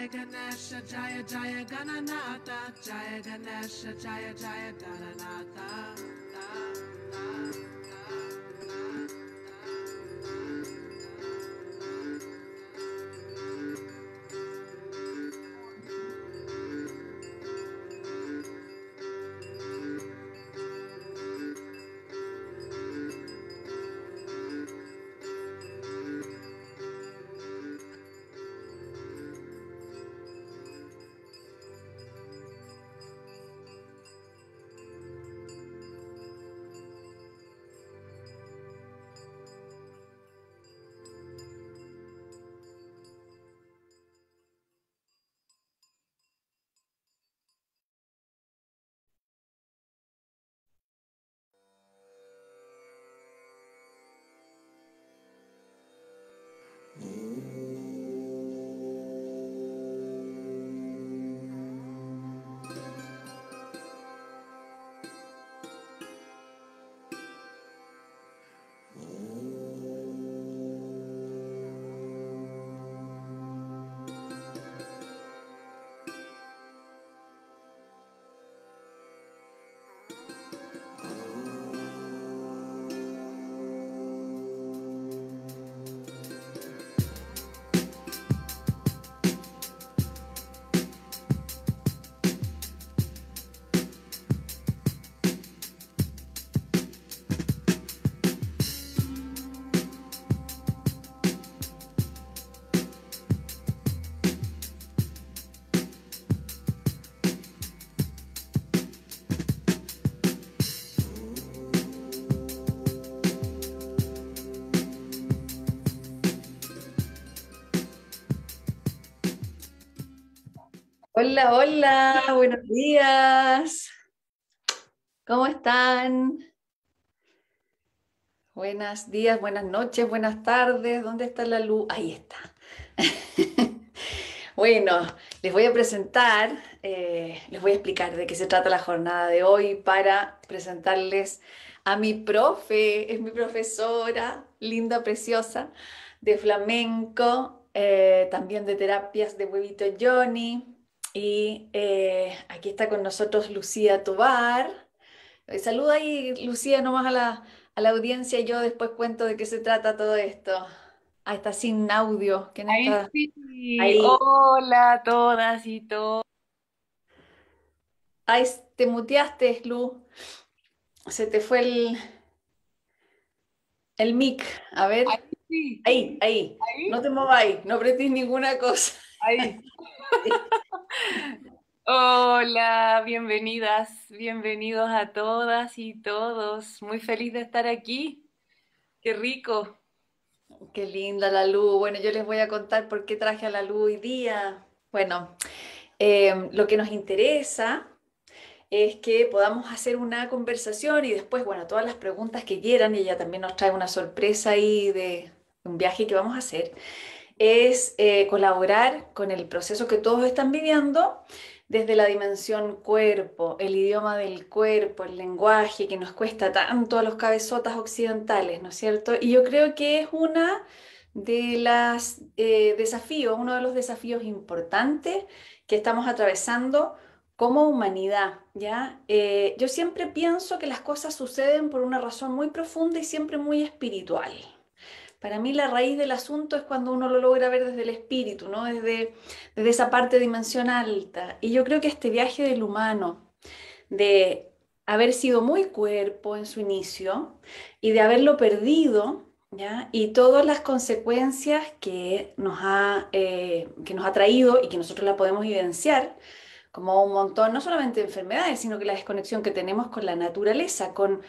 Jai Ganesha Jaya Jaya Gananata Jaya Ganesha Jaya Jaya Gananata Hola, hola, buenos días. ¿Cómo están? Buenos días, buenas noches, buenas tardes. ¿Dónde está la luz? Ahí está. bueno, les voy a presentar, eh, les voy a explicar de qué se trata la jornada de hoy para presentarles a mi profe, es mi profesora, linda, preciosa, de flamenco, eh, también de terapias de huevito Johnny. Y eh, aquí está con nosotros Lucía Tobar. Eh, saluda ahí, Lucía, nomás a la, a la audiencia y yo después cuento de qué se trata todo esto. Ahí está sin audio. ¿Quién Ahí está? sí. Ahí. Hola a todas y todos. Ahí te muteaste, Lu. Se te fue el, el mic. A ver. Ahí sí. Ahí, ahí. Ahí. No te mováis, no apretéis ninguna cosa. Ahí. Hola, bienvenidas, bienvenidos a todas y todos. Muy feliz de estar aquí. Qué rico. Qué linda la luz. Bueno, yo les voy a contar por qué traje a la luz hoy día. Bueno, eh, lo que nos interesa es que podamos hacer una conversación y después, bueno, todas las preguntas que quieran, y ella también nos trae una sorpresa ahí de un viaje que vamos a hacer, es eh, colaborar con el proceso que todos están viviendo desde la dimensión cuerpo, el idioma del cuerpo, el lenguaje que nos cuesta tanto a los cabezotas occidentales, ¿no es cierto? Y yo creo que es una de las eh, desafíos, uno de los desafíos importantes que estamos atravesando como humanidad, ¿ya? Eh, yo siempre pienso que las cosas suceden por una razón muy profunda y siempre muy espiritual. Para mí la raíz del asunto es cuando uno lo logra ver desde el espíritu, ¿no? Desde, desde esa parte dimensión alta. Y yo creo que este viaje del humano, de haber sido muy cuerpo en su inicio y de haberlo perdido, ¿ya? Y todas las consecuencias que nos ha, eh, que nos ha traído y que nosotros la podemos evidenciar, como un montón, no solamente de enfermedades, sino que la desconexión que tenemos con la naturaleza, con,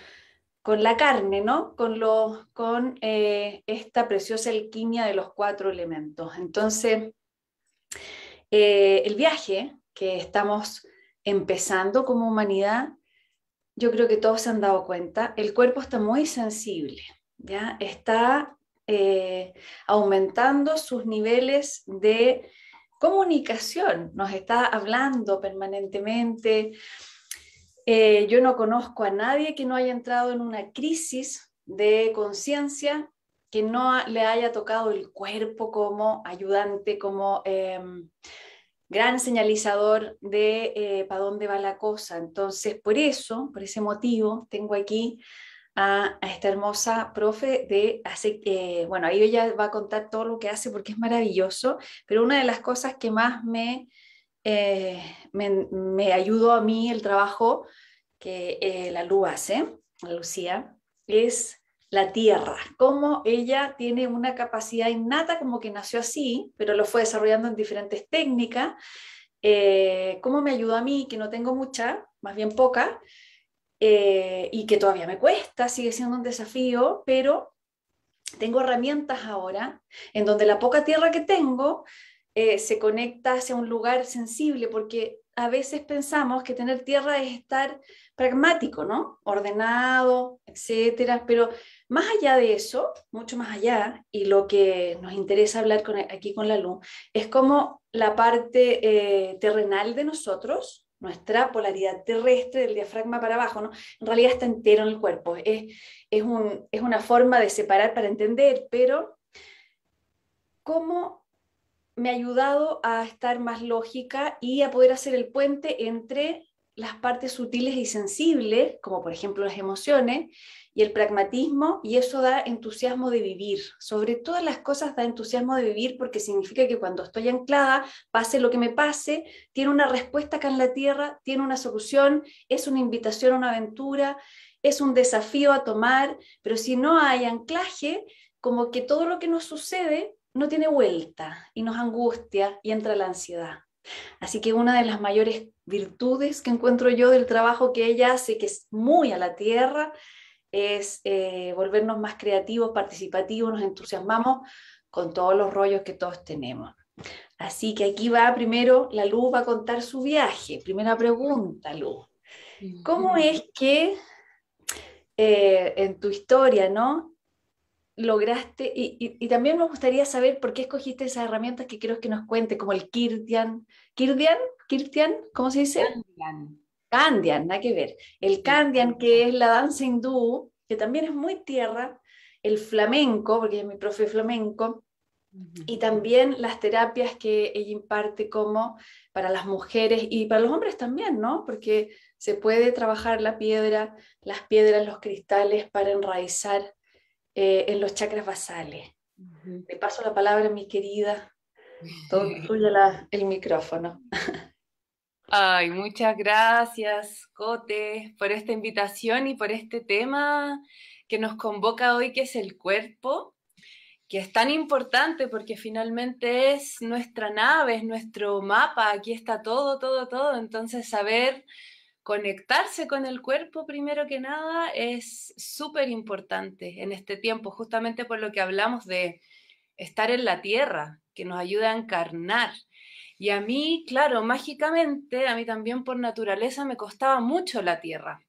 con la carne, ¿no? Con, lo, con eh, esta preciosa alquimia de los cuatro elementos. Entonces, eh, el viaje que estamos empezando como humanidad, yo creo que todos se han dado cuenta, el cuerpo está muy sensible, ¿ya? Está eh, aumentando sus niveles de comunicación, nos está hablando permanentemente. Eh, yo no conozco a nadie que no haya entrado en una crisis de conciencia, que no le haya tocado el cuerpo como ayudante, como eh, gran señalizador de eh, para dónde va la cosa. Entonces, por eso, por ese motivo, tengo aquí a, esta hermosa profe de eh, bueno, ahí ella va a contar todo lo que hace porque es maravilloso, pero una de las cosas que más me, eh, me, ayudó a mí el trabajo que eh, la Lu hace, Lucía, es la tierra, cómo ella tiene una capacidad innata, como que nació así, pero lo fue desarrollando en diferentes técnicas, cómo me ayudó a mí, que no tengo mucha, más bien poca, eh, y que todavía me cuesta, sigue siendo un desafío, pero tengo herramientas ahora en donde la poca tierra que tengo eh, se conecta hacia un lugar sensible, porque a veces pensamos que tener tierra es estar pragmático, ¿no? Ordenado, etcétera, pero más allá de eso, mucho más allá, y lo que nos interesa hablar aquí con la luz, es como la parte eh, terrenal de nosotros, nuestra polaridad terrestre del diafragma para abajo, ¿no? En realidad está entero en el cuerpo. Es, es, un, es una forma de separar para entender, pero cómo me ha ayudado a estar más lógica y a poder hacer el puente entre las partes sutiles y sensibles, como por ejemplo las emociones, y el pragmatismo, y eso da entusiasmo de vivir. Sobre todas las cosas da entusiasmo de vivir porque significa que cuando estoy anclada, pase lo que me pase, tiene una respuesta acá en la tierra, tiene una solución, es una invitación a una aventura, es un desafío a tomar, pero si no hay anclaje, como que todo lo que nos sucede no tiene vuelta y nos angustia y entra la ansiedad. Así que una de las mayores virtudes que encuentro yo del trabajo que ella hace, que es muy a la tierra, es eh, volvernos más creativos, participativos, nos entusiasmamos con todos los rollos que todos tenemos. Así que aquí va primero, la Luz va a contar su viaje. Primera pregunta, Luz. ¿Cómo es que eh, en tu historia, ¿no? Lograste, y, también nos gustaría saber por qué escogiste esas herramientas que quiero que nos cuente, como el Kirtian. ¿Kirtian? ¿Kirtian? ¿Cómo se dice? Kandian, nada que ver. El Kandian, que es la danza hindú, que también es muy tierra, el flamenco, porque es mi profe flamenco, y también las terapias que ella imparte como para las mujeres y para los hombres también, ¿no? Porque se puede trabajar la piedra, las piedras, los cristales para enraizar eh, en los chakras basales. Le paso la palabra a mi querida, todo tuyo el micrófono. Ay, muchas gracias, Cote, por esta invitación y por este tema que nos convoca hoy, que es el cuerpo, que es tan importante porque finalmente es nuestra nave, es nuestro mapa, aquí está todo, todo, todo. Entonces, saber conectarse con el cuerpo, primero que nada, es súper importante en este tiempo, justamente por lo que hablamos de estar en la tierra, que nos ayuda a encarnar y a mí, claro, mágicamente, a mí también por naturaleza me costaba mucho la tierra.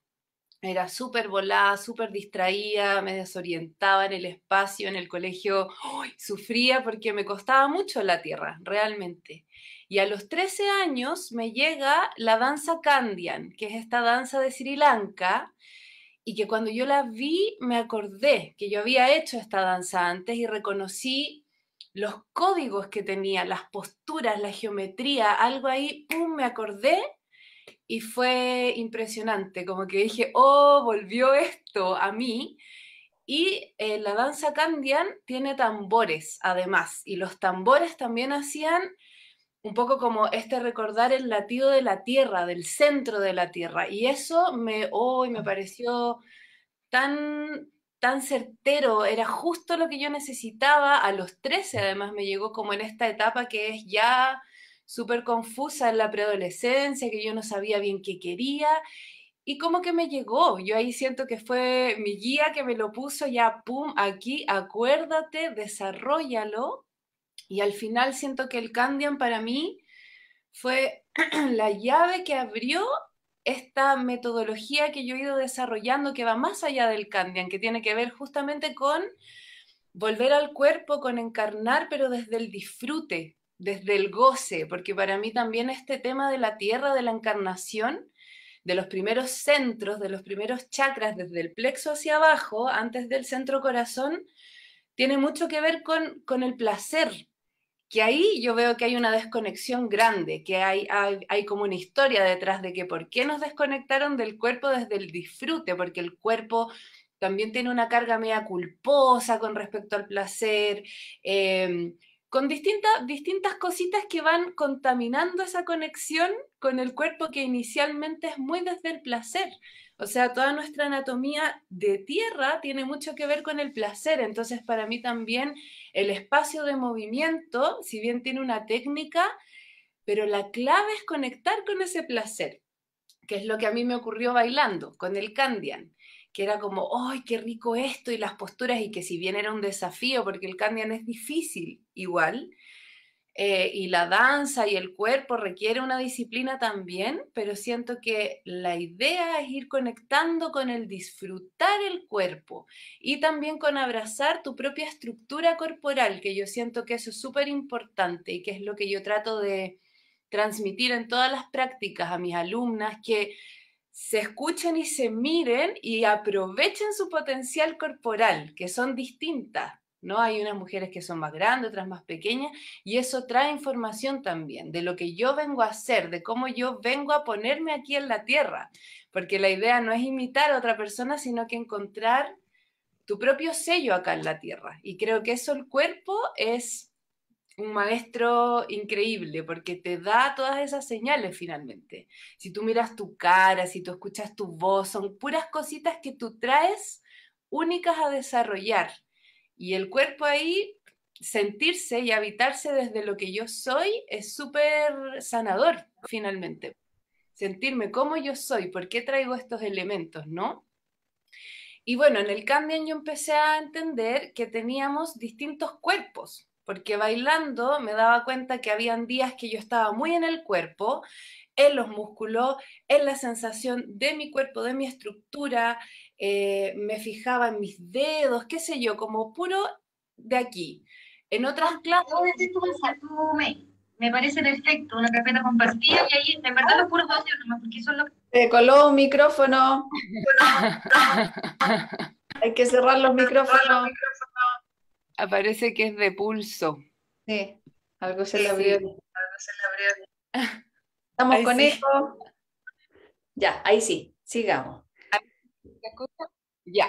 Era súper volada, súper distraída, me desorientaba en el espacio, en el colegio, sufría porque me costaba mucho la tierra, realmente. Y a los 13 años me llega la danza Kandian, que es esta danza de Sri Lanka, y que cuando yo la vi me acordé que yo había hecho esta danza antes y reconocí los códigos que tenía, las posturas, la geometría, algo ahí, ¡pum!, me acordé y fue impresionante, como que dije, oh, volvió esto a mí. Y eh, la danza Candian tiene tambores, además, y los tambores también hacían un poco como este recordar el latido de la tierra, del centro de la tierra. Y eso me, oh, me pareció tan, tan certero, era justo lo que yo necesitaba. A los 13 además me llegó como en esta etapa que es ya súper confusa en la preadolescencia, que yo no sabía bien qué quería. Y como que me llegó, yo ahí siento que fue mi guía que me lo puso ya, pum, aquí, acuérdate, desarrollalo. Y al final siento que el Candian para mí fue la llave que abrió esta metodología que yo he ido desarrollando que va más allá del Candian, que tiene que ver justamente con volver al cuerpo, con encarnar, pero desde el disfrute, desde el goce, porque para mí también este tema de la tierra, de la encarnación, de los primeros centros, de los primeros chakras, desde el plexo hacia abajo, antes del centro corazón, tiene mucho que ver con, con el placer, que ahí yo veo que hay una desconexión grande, que hay, hay, como una historia detrás de que por qué nos desconectaron del cuerpo desde el disfrute, porque el cuerpo también tiene una carga media culposa con respecto al placer, em, con distintas, distintas cositas que van contaminando esa conexión con el cuerpo que inicialmente es muy desde el placer. O sea, toda nuestra anatomía de tierra tiene mucho que ver con el placer. Entonces, para mí también el espacio de movimiento, si bien tiene una técnica, pero la clave es conectar con ese placer, que es lo que a mí me ocurrió bailando con el Candian, que era como, ¡ay, qué rico esto! Y las posturas, y que si bien era un desafío, porque el Candian es difícil igual, eh, y la danza y el cuerpo requiere una disciplina también, pero siento que la idea es ir conectando con el disfrutar el cuerpo y también con abrazar tu propia estructura corporal, que yo siento que eso es súper importante y que es lo que yo trato de transmitir en todas las prácticas a mis alumnas, que se escuchen y se miren y aprovechen su potencial corporal, que son distintas ¿no? Hay unas mujeres que son más grandes, otras más pequeñas, y eso trae información también de lo que yo vengo a hacer, de cómo yo vengo a ponerme aquí en la tierra, porque la idea no es imitar a otra persona, sino que encontrar tu propio sello acá en la tierra. Y creo que eso el cuerpo es un maestro increíble porque te da todas esas señales finalmente. Si tú miras tu cara, si tú escuchas tu voz, son puras cositas que tú traes únicas a desarrollar y el cuerpo ahí, sentirse y habitarse desde lo que yo soy es súper sanador, finalmente. Sentirme como yo soy, por qué traigo estos elementos, ¿no? Y bueno, en el Candian yo empecé a entender que teníamos distintos cuerpos, porque bailando me daba cuenta que habían días que yo estaba muy en el cuerpo, en los músculos, en la sensación de mi cuerpo, de mi estructura, eh, me fijaba en mis dedos, qué sé yo, como puro de aquí. En otras ah, clases... me, me parece perfecto, una carpeta compartida y ahí, en verdad, los puros audios nomás, porque eso es lo Se coló un micrófono. Hay que cerrar los micrófonos. Aparece que es de pulso. Sí, algo se le abrió. Algo se le abrió. Estamos con eso. Ya, ahí sí, sigamos. Ya.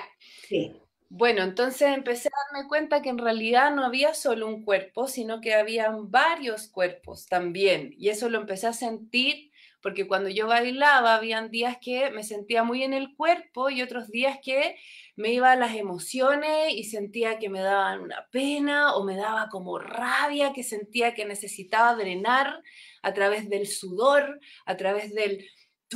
Sí. Bueno, entonces empecé a darme cuenta que en realidad no había solo un cuerpo, sino que habían varios cuerpos también. Y eso lo empecé a sentir porque cuando yo bailaba, habían días que me sentía muy en el cuerpo y otros días que me iba a las emociones y sentía que me daban una pena o me daba como rabia, que sentía que necesitaba drenar a través del sudor, a través del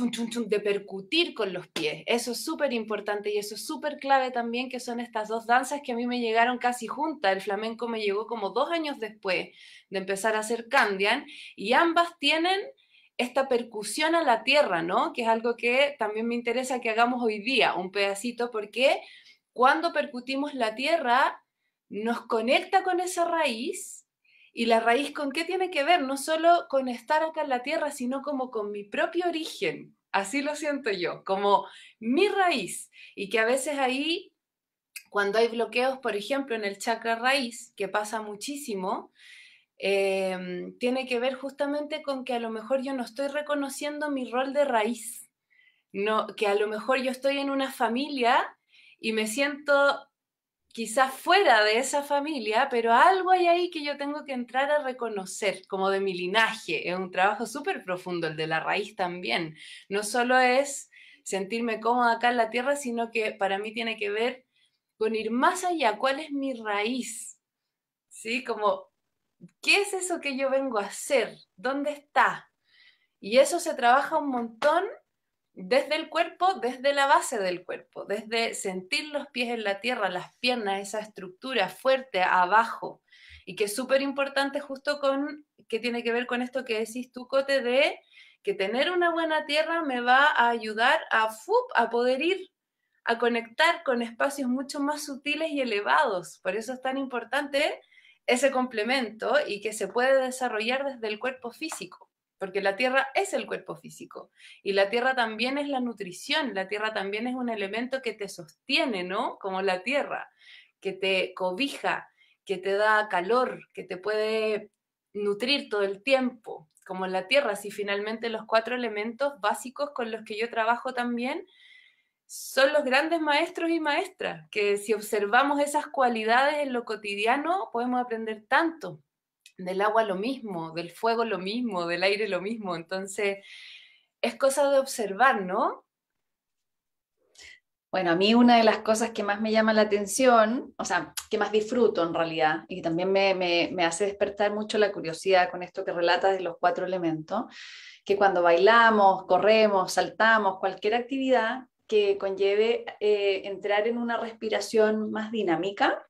de percutir con los pies. Eso es súper importante y eso es súper clave también, que son estas dos danzas que a mí me llegaron casi juntas. El flamenco me llegó como dos años después de empezar a hacer Candian y ambas tienen esta percusión a la tierra, ¿no? Que es algo que también me interesa que hagamos hoy día, un pedacito, porque cuando percutimos la tierra nos conecta con esa raíz y la raíz con qué tiene que ver, no solo con estar acá en la tierra, sino como con mi propio origen. Así lo siento yo, como mi raíz. Y que a veces ahí, cuando hay bloqueos, por ejemplo, en el chakra raíz, que pasa muchísimo, em, tiene que ver justamente con que a lo mejor yo no estoy reconociendo mi rol de raíz. No, que a lo mejor yo estoy en una familia y me siento quizás fuera de esa familia, pero algo hay ahí que yo tengo que entrar a reconocer, como de mi linaje. Es un trabajo súper profundo, el de la raíz también. No solo es sentirme cómoda acá en la tierra, sino que para mí tiene que ver con ir más allá. ¿Cuál es mi raíz? ¿Sí? Como, ¿qué es eso que yo vengo a hacer? ¿Dónde está? Y eso se trabaja un montón desde el cuerpo, desde la base del cuerpo, desde sentir los pies en la tierra, las piernas, esa estructura fuerte abajo, y que es súper importante justo con, que tiene que ver con esto que decís tú, Cote, de que tener una buena tierra me va a ayudar a, a poder ir a conectar con espacios mucho más sutiles y elevados. Por eso es tan importante ese complemento y que se puede desarrollar desde el cuerpo físico porque la tierra es el cuerpo físico y la tierra también es la nutrición, la tierra también es un elemento que te sostiene, ¿no? Como la tierra, que te cobija, que te da calor, que te puede nutrir todo el tiempo, como la tierra, si finalmente los cuatro elementos básicos con los que yo trabajo también son los grandes maestros y maestras, que si observamos esas cualidades en lo cotidiano, podemos aprender tanto. Del agua lo mismo, del fuego lo mismo, del aire lo mismo. Entonces, es cosa de observar, ¿no? Bueno, a mí una de las cosas que más me llama la atención, o sea, que más disfruto en realidad, y que también me, hace despertar mucho la curiosidad con esto que relatas de los cuatro elementos, que cuando bailamos, corremos, saltamos, cualquier actividad, que conlleve eh, entrar en una respiración más dinámica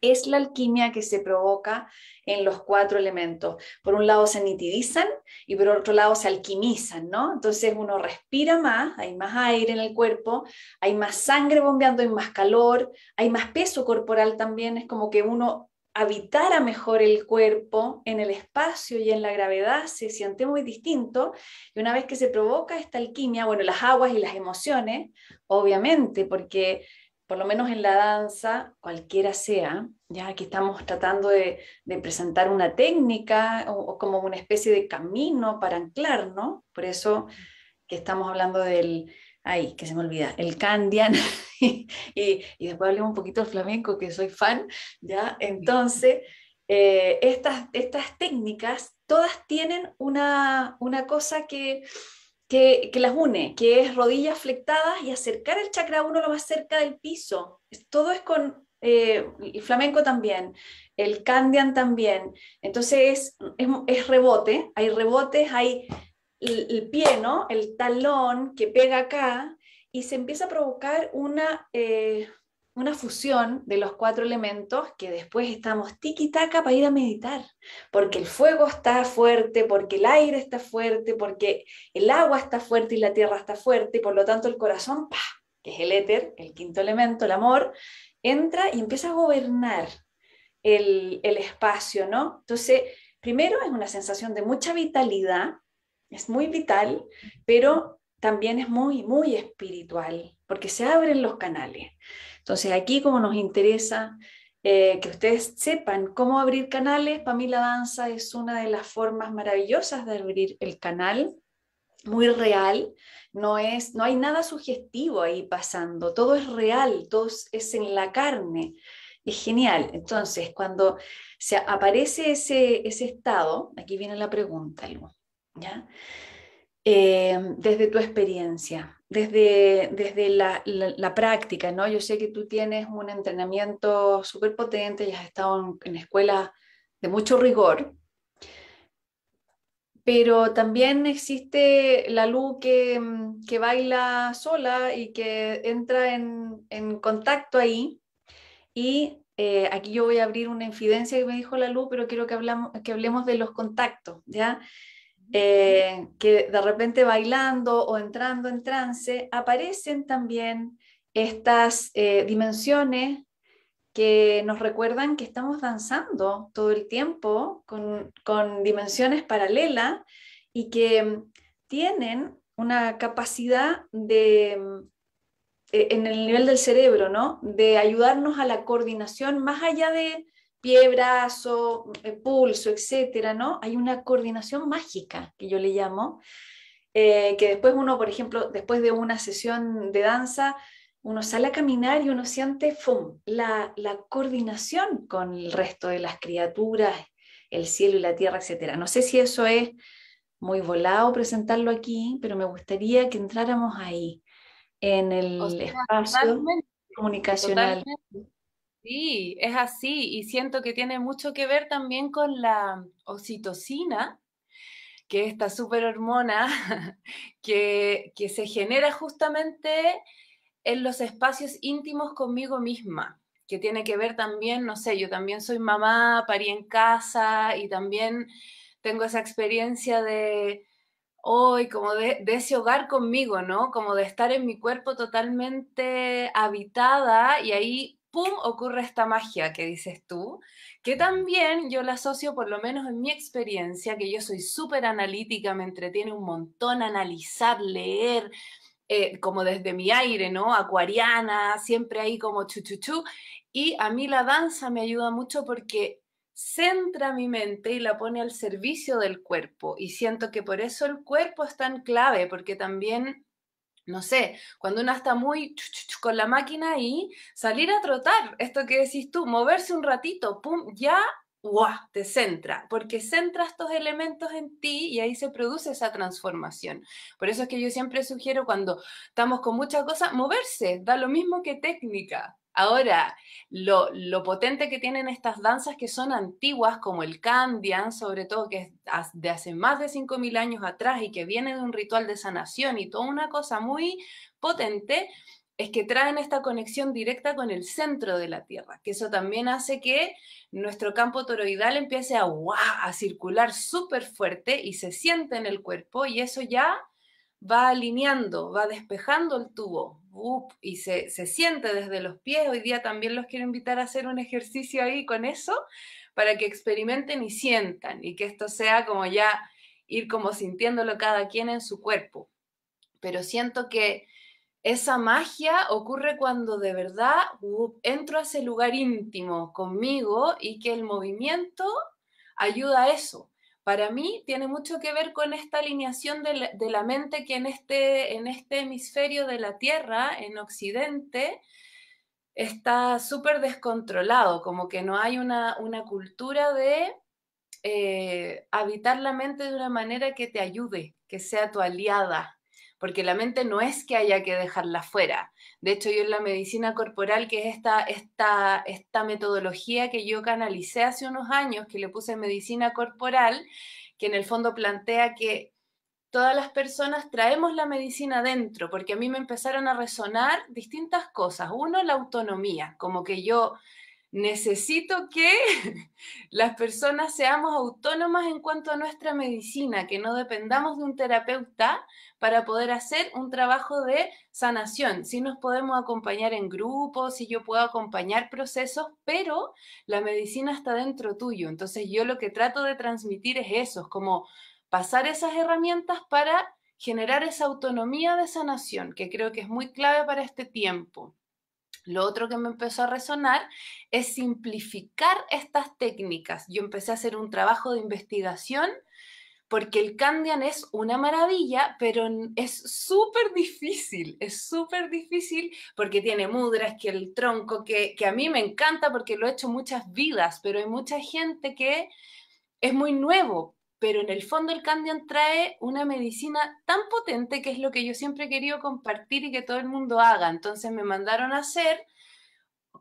es la alquimia que se provoca en los cuatro elementos. Por un lado se nitidizan y por otro lado se alquimizan, ¿no? Entonces uno respira más, hay más aire en el cuerpo, hay más sangre bombeando, hay más calor, hay más peso corporal también, es como que uno habitara mejor el cuerpo en el espacio y en la gravedad se siente muy distinto. Y una vez que se provoca esta alquimia, bueno, las aguas y las emociones, obviamente, porque por lo menos en la danza, cualquiera sea, ya aquí estamos tratando de, presentar una técnica o, como una especie de camino para anclar, ¿no? Por eso que estamos hablando del, ay, que se me olvida, el Candian, y, y, después hablemos un poquito del flamenco, que soy fan, ¿ya? Entonces, eh, estas, estas técnicas todas tienen una, una cosa que, que, las une, que es rodillas flectadas y acercar el chakra uno lo más cerca del piso. Todo es con eh, el flamenco también, el Candian también. Entonces es, es, es rebote, hay rebotes, hay el, pie, ¿no? El talón que pega acá y se empieza a provocar una, eh, una fusión de los cuatro elementos que después estamos tiki-taka para ir a meditar, porque el fuego está fuerte, porque el aire está fuerte, porque el agua está fuerte y la tierra está fuerte, y por lo tanto el corazón, que es el éter, el quinto elemento, el amor, entra y empieza a gobernar el, el espacio, ¿no? Entonces, primero es una sensación de mucha vitalidad, es muy vital, pero también es muy, muy espiritual, porque se abren los canales. Entonces aquí como nos interesa eh, que ustedes sepan cómo abrir canales, para mí la danza es una de las formas maravillosas de abrir el canal, muy real, no, es, no hay nada sugestivo ahí pasando, todo es real, todo es en la carne, es genial. Entonces, cuando se aparece ese, ese estado, aquí viene la pregunta, ¿ya? Eh, desde tu experiencia, desde, desde la, la, práctica, ¿no? Yo sé que tú tienes un entrenamiento súper potente y has estado en, escuelas de mucho rigor, pero también existe la luz que, que baila sola y que entra en, en contacto ahí. Y eh, aquí yo voy a abrir una infidencia que me dijo la luz, pero quiero que, hablamos, que hablemos de los contactos, ¿ya? Eh, que de repente bailando o entrando en trance, aparecen también estas eh, dimensiones que nos recuerdan que estamos danzando todo el tiempo con, con dimensiones paralelas y que mm, tienen una capacidad de, mm, e, en el nivel del cerebro, ¿no? De ayudarnos a la coordinación más allá de pie, brazo, eh, pulso, etcétera, ¿no? Hay una coordinación mágica que yo le llamo, eh, que después uno, por ejemplo, después de una sesión de danza, uno sale a caminar y uno siente ¡fum! La, la coordinación con el resto de las criaturas, el cielo y la tierra, etcétera. No sé si eso es muy volado presentarlo aquí, pero me gustaría que entráramos ahí, en el espacio comunicacional. Sí, es así y siento que tiene mucho que ver también con la oxitocina, que es esta super hormona que, que se genera justamente en los espacios íntimos conmigo misma, que tiene que ver también, no sé, yo también soy mamá, parí en casa y también tengo esa experiencia de hoy, como de, de, ese hogar conmigo, ¿no? Como de estar en mi cuerpo totalmente habitada y ahí ¡pum!, ocurre esta magia que dices tú, que también yo la asocio, por lo menos en mi experiencia, que yo soy súper analítica, me entretiene un montón analizar, leer, eh, como desde mi aire, ¿no? Acuariana, siempre ahí como chuchuchu. Y a mí la danza me ayuda mucho porque centra mi mente y la pone al servicio del cuerpo. Y siento que por eso el cuerpo es tan clave, porque también, no sé, cuando uno está muy con la máquina y salir a trotar, esto que decís tú, moverse un ratito, pum, ya ¡guau! te centra, porque centra estos elementos en ti y ahí se produce esa transformación. Por eso es que yo siempre sugiero cuando estamos con muchas cosas, moverse, da lo mismo que técnica. Ahora, lo, potente que tienen estas danzas que son antiguas, como el Candian, sobre todo que es de hace más de 5.000 años atrás y que viene de un ritual de sanación y toda una cosa muy potente, es que traen esta conexión directa con el centro de la Tierra, que eso también hace que nuestro campo toroidal empiece a circular súper fuerte y se siente en el cuerpo y eso ya va alineando, va despejando el tubo y se, se siente desde los pies. Hoy día también los quiero invitar a hacer un ejercicio ahí con eso para que experimenten y sientan y que esto sea como ya ir como sintiéndolo cada quien en su cuerpo. Pero siento que esa magia ocurre cuando de verdad entro a ese lugar íntimo conmigo y que el movimiento ayuda a eso. Para mí tiene mucho que ver con esta alineación de la, mente que en este, en este hemisferio de la Tierra, en Occidente, está súper descontrolado, como que no hay una, cultura de eh, habitar la mente de una manera que te ayude, que sea tu aliada, porque la mente no es que haya que dejarla fuera. De hecho, yo en la medicina corporal, que es esta, esta, esta metodología que yo canalicé hace unos años, que le puse medicina corporal, que en el fondo plantea que todas las personas traemos la medicina dentro, porque a mí me empezaron a resonar distintas cosas. Uno, la autonomía, como que yo necesito que las personas seamos autónomas en cuanto a nuestra medicina, que no dependamos de un terapeuta para poder hacer un trabajo de sanación. Si nos podemos acompañar en grupos, si yo puedo acompañar procesos, pero la medicina está dentro tuyo. Entonces yo lo que trato de transmitir es eso, es como pasar esas herramientas para generar esa autonomía de sanación, que creo que es muy clave para este tiempo. Lo otro que me empezó a resonar es simplificar estas técnicas. Yo empecé a hacer un trabajo de investigación porque el Candian es una maravilla, pero es súper difícil, es súper difícil porque tiene mudras, que el tronco, que, a mí me encanta porque lo he hecho muchas vidas, pero hay mucha gente que es muy nuevo, pero en el fondo el Candian trae una medicina tan potente que es lo que yo siempre he querido compartir y que todo el mundo haga. Entonces me mandaron a hacer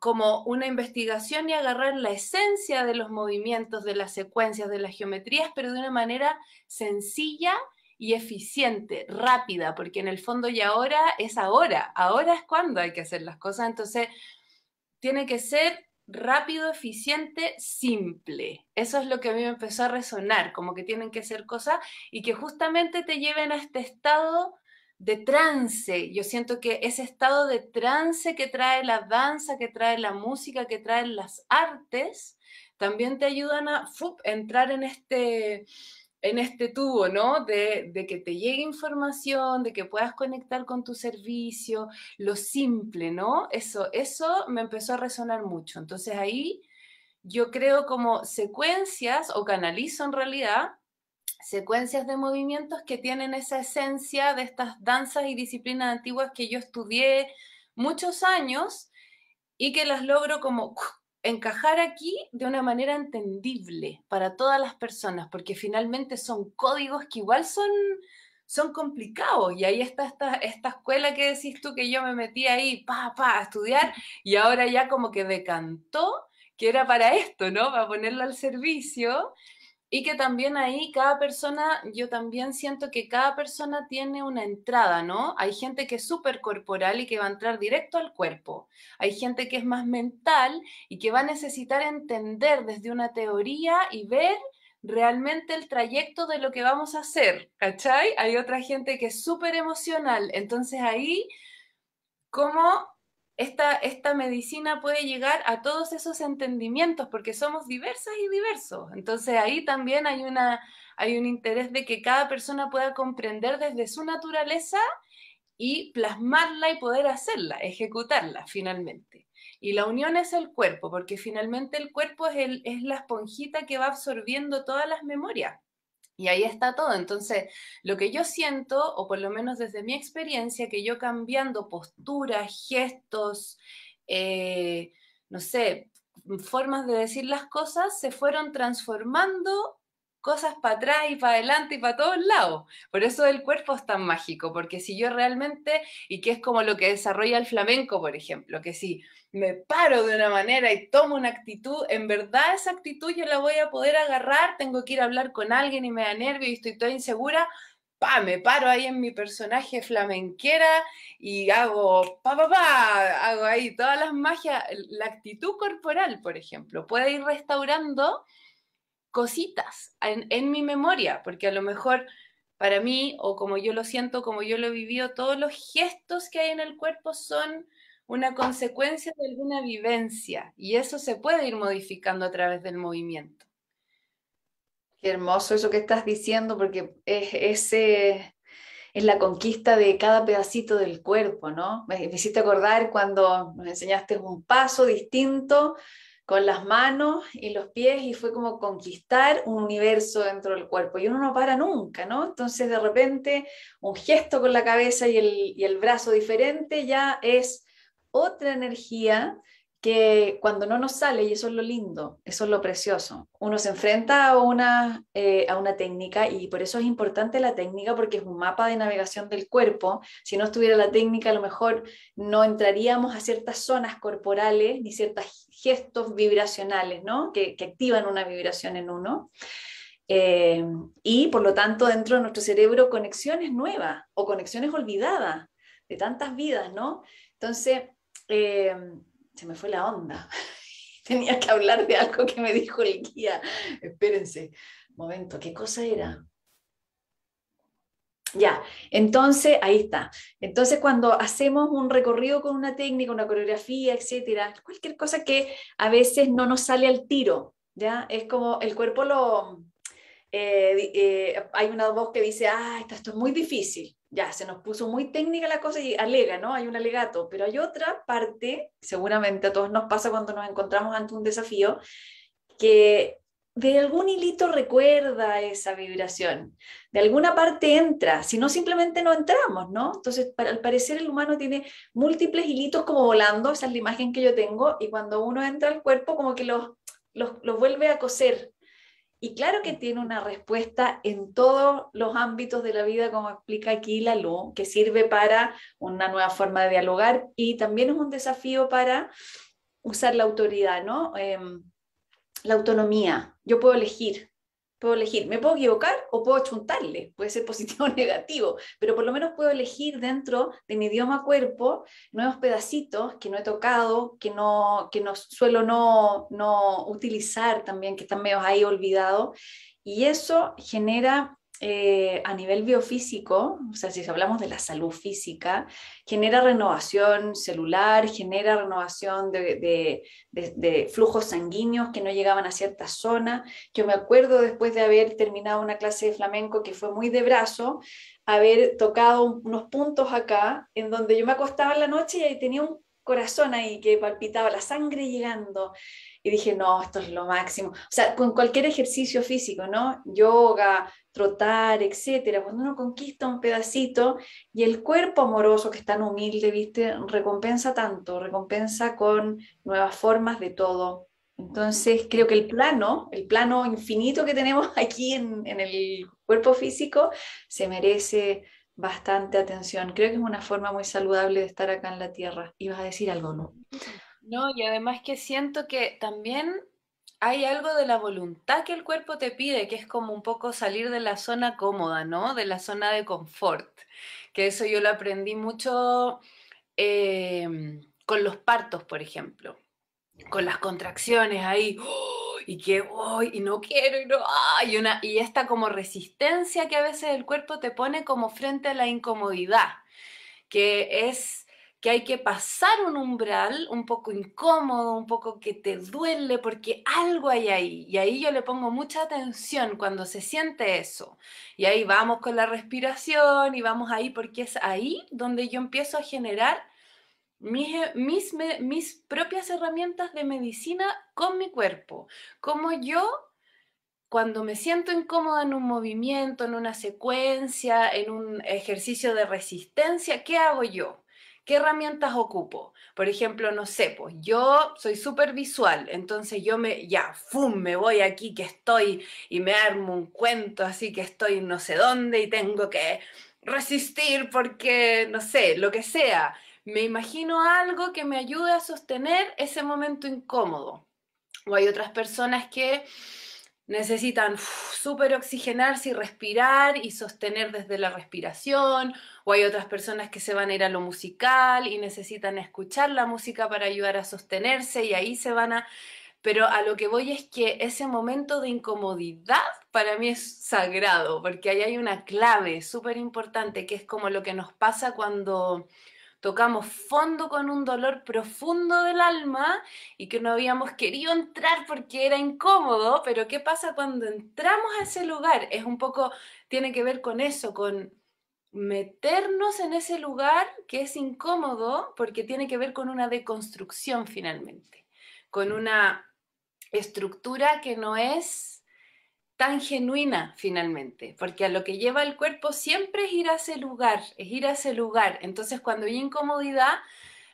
como una investigación y agarrar la esencia de los movimientos, de las secuencias, de las geometrías, pero de una manera sencilla y eficiente, rápida, porque en el fondo y ahora es ahora, ahora es cuando hay que hacer las cosas, entonces tiene que ser rápido, eficiente, simple. Eso es lo que a mí me empezó a resonar, como que tienen que ser cosas y que justamente te lleven a este estado de trance. Yo siento que ese estado de trance que trae la danza, que trae la música, que traen las artes, también te ayudan a entrar en este en este tubo, ¿no? De, que te llegue información, de que puedas conectar con tu servicio, lo simple, ¿no? Eso, eso me empezó a resonar mucho. Entonces ahí yo creo como secuencias, o canalizo en realidad, secuencias de movimientos que tienen esa esencia de estas danzas y disciplinas antiguas que yo estudié muchos años y que las logro como encajar aquí de una manera entendible para todas las personas, porque finalmente son códigos que igual son, son complicados. Y ahí está esta, esta escuela que decís tú que yo me metí ahí, pa, pa, a estudiar, y ahora ya como que decantó que era para esto, ¿no? Para ponerlo al servicio. Y que también ahí cada persona, yo también siento que cada persona tiene una entrada, ¿no? Hay gente que es súper corporal y que va a entrar directo al cuerpo. Hay gente que es más mental y que va a necesitar entender desde una teoría y ver realmente el trayecto de lo que vamos a hacer, ¿cachai? Hay otra gente que es súper emocional. Entonces ahí, ¿cómo esta, medicina puede llegar a todos esos entendimientos porque somos diversas y diversos. Entonces ahí también hay, una, hay un interés de que cada persona pueda comprender desde su naturaleza y plasmarla y poder hacerla, ejecutarla finalmente. Y la unión es el cuerpo, porque finalmente el cuerpo es, el, es la esponjita que va absorbiendo todas las memorias. Y ahí está todo. Entonces, lo que yo siento, o por lo menos desde mi experiencia, que yo cambiando posturas, gestos, eh, no sé, formas de decir las cosas, se fueron transformando cosas para atrás y para adelante y para todos lados. Por eso el cuerpo es tan mágico, porque si yo realmente, y que es como lo que desarrolla el flamenco, por ejemplo, que si me paro de una manera y tomo una actitud, en verdad esa actitud yo la voy a poder agarrar, tengo que ir a hablar con alguien y me da nervio y estoy toda insegura, pa, me paro ahí en mi personaje flamenquera y hago pa, pa, pa, hago ahí todas las magias, la actitud corporal, por ejemplo, puede ir restaurando cositas en, mi memoria, porque a lo mejor para mí, o como yo lo siento, como yo lo he vivido, todos los gestos que hay en el cuerpo son una consecuencia de alguna vivencia y eso se puede ir modificando a través del movimiento. Qué hermoso eso que estás diciendo, porque es, ese, es la conquista de cada pedacito del cuerpo, ¿no? Me, me hiciste acordar cuando nos enseñaste un paso distinto con las manos y los pies y fue como conquistar un universo dentro del cuerpo y uno no para nunca, ¿no? Entonces de repente un gesto con la cabeza y el, y el brazo diferente ya es otra energía que cuando no nos sale, y eso es lo lindo, eso es lo precioso, uno se enfrenta a una, eh, a una técnica y por eso es importante la técnica porque es un mapa de navegación del cuerpo. Si no estuviera la técnica, a lo mejor no entraríamos a ciertas zonas corporales ni ciertos gestos vibracionales, ¿no? Que, activan una vibración en uno. Eh, y por lo tanto, dentro de nuestro cerebro, conexiones nuevas o conexiones olvidadas de tantas vidas, ¿no? Entonces, eh, se me fue la onda. Tenía que hablar de algo que me dijo el guía. Espérense, momento, ¿qué cosa era? Ya, entonces ahí está. Entonces cuando hacemos un recorrido con una técnica, una coreografía, etcétera, cualquier cosa que a veces no nos sale al tiro, ya es como el cuerpo lo, eh, eh, hay una voz que dice, ah, esto es muy difícil, ya, se nos puso muy técnica la cosa y alega, ¿no? Hay un alegato, pero hay otra parte, seguramente a todos nos pasa cuando nos encontramos ante un desafío, que de algún hilito recuerda esa vibración, de alguna parte entra, si no simplemente no entramos, ¿no? Entonces, al parecer el humano tiene múltiples hilitos como volando, esa es la imagen que yo tengo, y cuando uno entra al cuerpo como que los, los, vuelve a coser, y claro que tiene una respuesta en todos los ámbitos de la vida, como explica aquí la luz, que sirve para una nueva forma de dialogar y también es un desafío para usar la autoridad, ¿no? Em, la autonomía. Yo puedo elegir puedo elegir, me puedo equivocar o puedo chuntarle, puede ser positivo o negativo, pero por lo menos puedo elegir dentro de mi idioma cuerpo nuevos pedacitos que no he tocado, que no, que no suelo no, no utilizar también, que están medio ahí olvidados, y eso genera eh, a nivel biofísico, o sea, si hablamos de la salud física, genera renovación celular, genera renovación de, flujos sanguíneos que no llegaban a cierta zona. Yo me acuerdo después de haber terminado una clase de flamenco que fue muy de brazo, haber tocado unos puntos acá, en donde yo me acostaba en la noche y tenía un corazón ahí que palpitaba, la sangre llegando. Y dije, no, esto es lo máximo. O sea, con cualquier ejercicio físico, ¿no? Yoga, trotar, etcétera, cuando uno conquista un pedacito y el cuerpo amoroso que es tan humilde, ¿viste? Recompensa tanto, recompensa con nuevas formas de todo. Entonces, creo que el plano, el plano infinito que tenemos aquí en, en el cuerpo físico, se merece bastante atención. Creo que es una forma muy saludable de estar acá en la Tierra. ¿Ibas a decir algo, no? No, y además que siento que también hay algo de la voluntad que el cuerpo te pide, que es como un poco salir de la zona cómoda, ¿no? De la zona de confort. Que eso yo lo aprendí mucho em, con los partos, por ejemplo. Con las contracciones ahí. ¡oh! Y que voy, y no quiero, y no. y, una, y esta como resistencia que a veces el cuerpo te pone como frente a la incomodidad. Que es que hay que pasar un umbral un poco incómodo, un poco que te duele, porque algo hay ahí. Y ahí yo le pongo mucha atención cuando se siente eso. Y ahí vamos con la respiración y vamos ahí porque es ahí donde yo empiezo a generar mis, mis, mis propias herramientas de medicina con mi cuerpo. Como yo cuando me siento incómoda en un movimiento, en una secuencia, en un ejercicio de resistencia, ¿qué hago yo? ¿Qué herramientas ocupo? Por ejemplo, no sé, pues yo soy súper visual, entonces yo me, ya, ¡fum!, me voy aquí que estoy y me armo un cuento así que estoy no sé dónde y tengo que resistir porque, no sé, lo que sea. Me imagino algo que me ayude a sostener ese momento incómodo. O hay otras personas que necesitan súper oxigenarse y respirar y sostener desde la respiración, o hay otras personas que se van a ir a lo musical y necesitan escuchar la música para ayudar a sostenerse y ahí se van a... Pero a lo que voy es que ese momento de incomodidad para mí es sagrado, porque ahí hay una clave súper importante que es como lo que nos pasa cuando tocamos fondo con un dolor profundo del alma y que no habíamos querido entrar porque era incómodo, pero ¿qué pasa cuando entramos a ese lugar? Es un poco, tiene que ver con eso, con meternos en ese lugar que es incómodo porque tiene que ver con una deconstrucción finalmente, con una estructura que no es tan genuina finalmente, porque a lo que lleva el cuerpo siempre es ir a ese lugar, es ir a ese lugar. Entonces cuando hay incomodidad,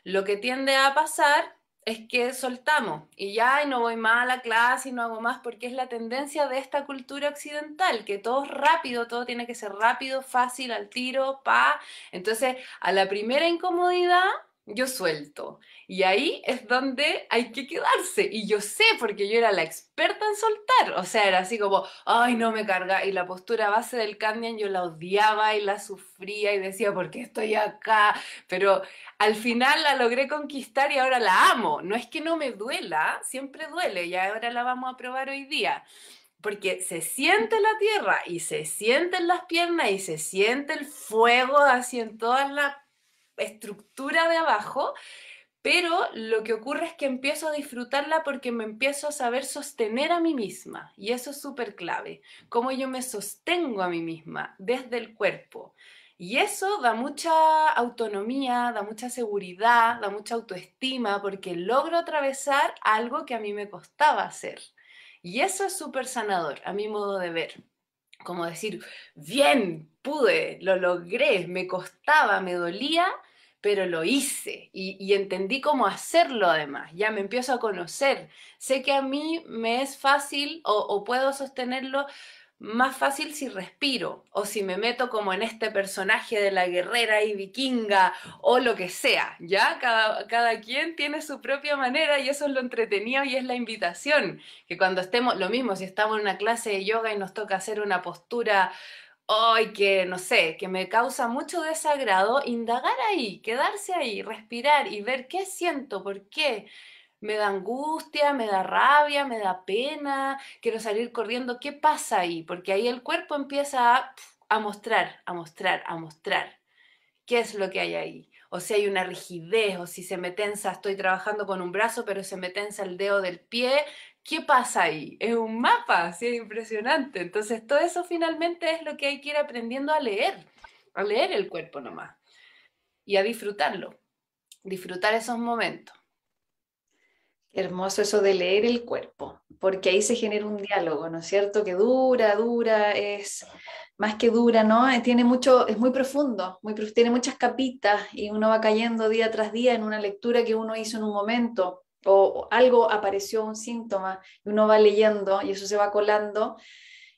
lo que tiende a pasar es que soltamos y ya no voy más a la clase y no hago más porque es la tendencia de esta cultura occidental, que todo es rápido, todo tiene que ser rápido, fácil, al tiro, pa. Entonces, a la primera incomodidad, yo suelto. Y ahí es donde hay que quedarse. Y yo sé, porque yo era la experta en soltar. O sea, era así como, ay, no me carga. Y la postura base del Candian yo la odiaba y la sufría y decía, ¿por qué estoy acá? Pero al final la logré conquistar y ahora la amo. No es que no me duela, siempre duele. Y ahora la vamos a probar hoy día porque se siente la tierra y se sienten las piernas y se siente el fuego así en toda la estructura de abajo, pero lo que ocurre es que empiezo a disfrutarla porque me empiezo a saber sostener a mí misma. Y eso es súper clave. Cómo yo me sostengo a mí misma desde el cuerpo. Y eso da mucha autonomía, da mucha seguridad, da mucha autoestima porque logro atravesar algo que a mí me costaba hacer. Y eso es súper sanador, a mi modo de ver. Como decir, bien, pude, lo logré, me costaba, me dolía, pero lo hice y, entendí cómo hacerlo además. Ya me empiezo a conocer. Sé que a mí me es fácil o, puedo sostenerlo más fácil si respiro o si me meto como en este personaje de la guerrera y vikinga o lo que sea, ¿ya? Cada, cada quien tiene su propia manera y eso es lo entretenido y es la invitación, que cuando estemos, lo mismo, si estamos en una clase de yoga y nos toca hacer una postura ay, que no sé, que me causa mucho desagrado, indagar ahí, quedarse ahí, respirar y ver qué siento, por qué. Me da angustia, me da rabia, me da pena, quiero salir corriendo, ¿qué pasa ahí? Porque ahí el cuerpo empieza a, a mostrar, a mostrar, a mostrar qué es lo que hay ahí. O si hay una rigidez, o si se me tensa, estoy trabajando con un brazo, pero se me tensa el dedo del pie, ¿qué pasa ahí? Es un mapa, sí, es impresionante. Entonces, todo eso finalmente es lo que hay que ir aprendiendo a leer, a leer el cuerpo nomás y a disfrutarlo, disfrutar esos momentos. hermoso eso de leer el cuerpo, porque ahí se genera un diálogo, ¿no es cierto? Que dura, dura, es más que dura, ¿no? Eh, tiene mucho, es muy profundo, muy, tiene muchas capitas y uno va cayendo día tras día en una lectura que uno hizo en un momento o algo apareció, un síntoma, y uno va leyendo y eso se va colando,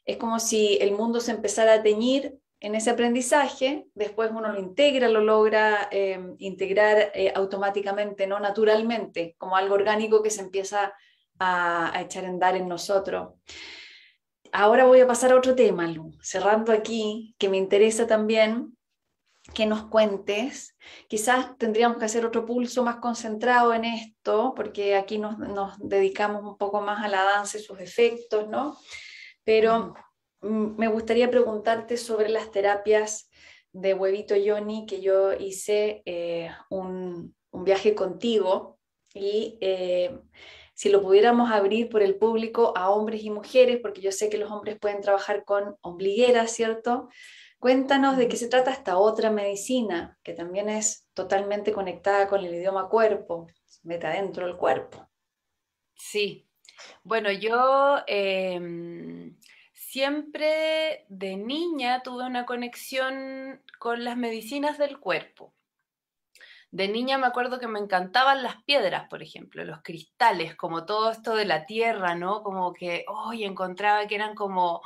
es como si el mundo se empezara a teñir en ese aprendizaje, después uno lo integra, lo logra em, integrar eh, automáticamente, no naturalmente, como algo orgánico que se empieza a, echar en dar en nosotros. Ahora voy a pasar a otro tema, Lu, cerrando aquí, que me interesa también, que nos cuentes. Quizás tendríamos que hacer otro pulso más concentrado en esto, porque aquí nos, dedicamos un poco más a la danza y sus efectos, ¿no? Pero me gustaría preguntarte sobre las terapias de huevito Yoni, que yo hice eh, un, viaje contigo y eh, si lo pudiéramos abrir por el público a hombres y mujeres, porque yo sé que los hombres pueden trabajar con ombligueras, ¿cierto? Cuéntanos de qué se trata esta otra medicina, que también es totalmente conectada con el idioma cuerpo, mete adentro del cuerpo. Sí, bueno, yo em, siempre de niña tuve una conexión con las medicinas del cuerpo. De niña me acuerdo que me encantaban las piedras, por ejemplo, los cristales, como todo esto de la tierra, ¿no? Como que, hoy encontraba que eran como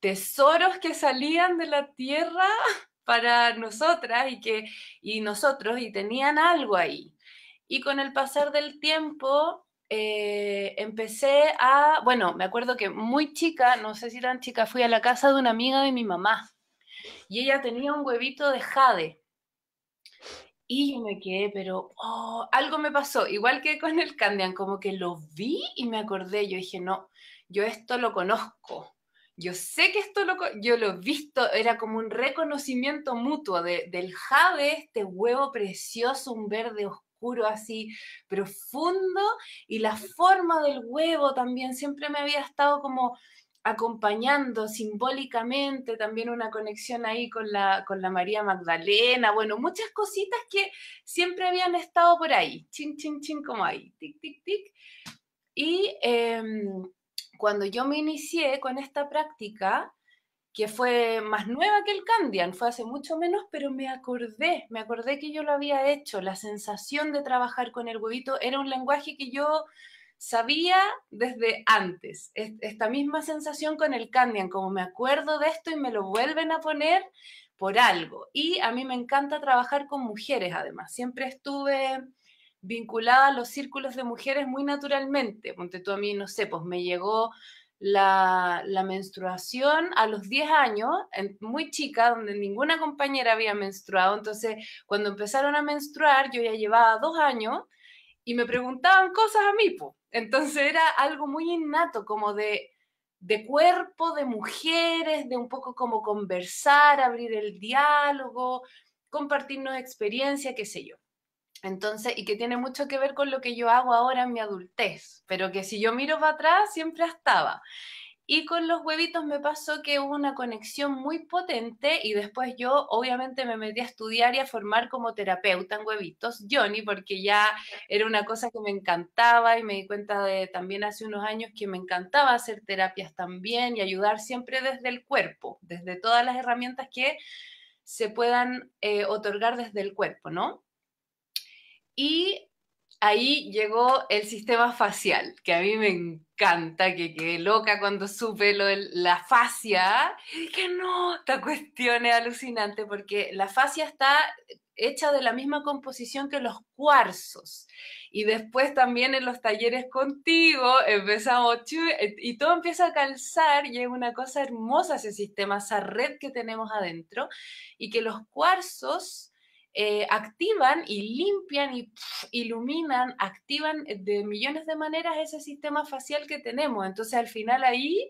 tesoros que salían de la tierra para nosotras y que y nosotros y tenían algo ahí. Y con el pasar del tiempo eh, empecé a, bueno, me acuerdo que muy chica, no sé si tan chica, fui a la casa de una amiga de mi mamá y ella tenía un huevito de jade. Y yo me quedé, pero oh, algo me pasó, igual que con el Candian, como que lo vi y me acordé, yo dije, no, yo esto lo conozco, yo sé que esto lo, yo lo he visto, era como un reconocimiento mutuo del jade, este huevo precioso, un verde oscuro así profundo, y la forma del huevo también siempre me había estado como acompañando simbólicamente, también una conexión ahí con la, con la María Magdalena, bueno, muchas cositas que siempre habían estado por ahí, chin, chin, chin, como ahí, tic, tic, tic. Y em, cuando yo me inicié con esta práctica, que fue más nueva que el Candian, fue hace mucho menos, pero me acordé, me acordé que yo lo había hecho, la sensación de trabajar con el huevito era un lenguaje que yo sabía desde antes, esta misma sensación con el Candian, como me acuerdo de esto y me lo vuelven a poner por algo. Y a mí me encanta trabajar con mujeres además, siempre estuve vinculada a los círculos de mujeres muy naturalmente. Ponte tú a mí, no sé, pues me llegó la, menstruación a los 10 años, muy chica, donde ninguna compañera había menstruado. Entonces, cuando empezaron a menstruar, yo ya llevaba dos años y me preguntaban cosas a mí, pues. Entonces era algo muy innato, como de, de cuerpo, de mujeres, de un poco como conversar, abrir el diálogo, compartirnos experiencia, qué sé yo. Entonces, y que tiene mucho que ver con lo que yo hago ahora en mi adultez, pero que si yo miro para atrás siempre estaba. Y con los huevitos me pasó que hubo una conexión muy potente y después yo obviamente me metí a estudiar y a formar como terapeuta en huevitos, Johnny, porque ya era una cosa que me encantaba y me di cuenta de también hace unos años que me encantaba hacer terapias también y ayudar siempre desde el cuerpo, desde todas las herramientas que se puedan eh, otorgar desde el cuerpo, ¿no? Y ahí llegó el sistema facial, que a mí me encanta, que quedé loca cuando supe lo la fascia. Y que no, esta cuestión es alucinante porque la fascia está hecha de la misma composición que los cuarzos. Y después también en los talleres contigo empezamos, y todo empieza a calzar y es una cosa hermosa ese sistema, esa red que tenemos adentro, y que los cuarzos eh, activan y limpian y iluminan, activan de millones de maneras ese sistema facial que tenemos. Entonces al final ahí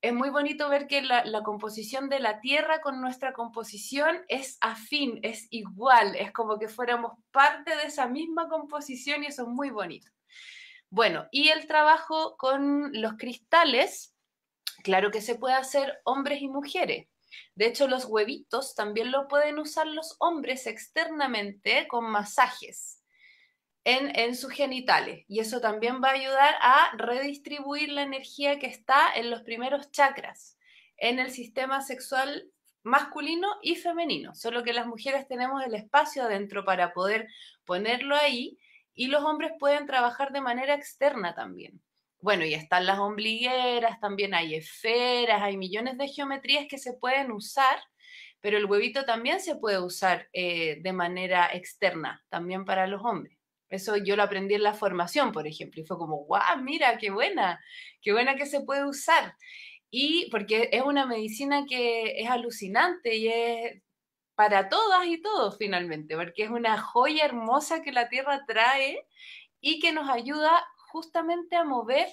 es muy bonito ver que la, la, composición de la Tierra con nuestra composición es afín, es igual, es como que fuéramos parte de esa misma composición y eso es muy bonito. Bueno, y el trabajo con los cristales, claro que se puede hacer hombres y mujeres. De hecho, los huevitos también lo pueden usar los hombres externamente con masajes en, sus genitales. Y eso también va a ayudar a redistribuir la energía que está en los primeros chakras, en el sistema sexual masculino y femenino. Solo que las mujeres tenemos el espacio adentro para poder ponerlo ahí y los hombres pueden trabajar de manera externa también. Bueno, y están las ombligueras, también hay esferas, hay millones de geometrías que se pueden usar, pero el huevito también se puede usar eh, de manera externa, también para los hombres. Eso yo lo aprendí en la formación, por ejemplo, y fue como, guau, mira, qué buena, qué buena que se puede usar. Y porque es una medicina que es alucinante y es para todas y todos finalmente, porque es una joya hermosa que la tierra trae y que nos ayuda justamente a mover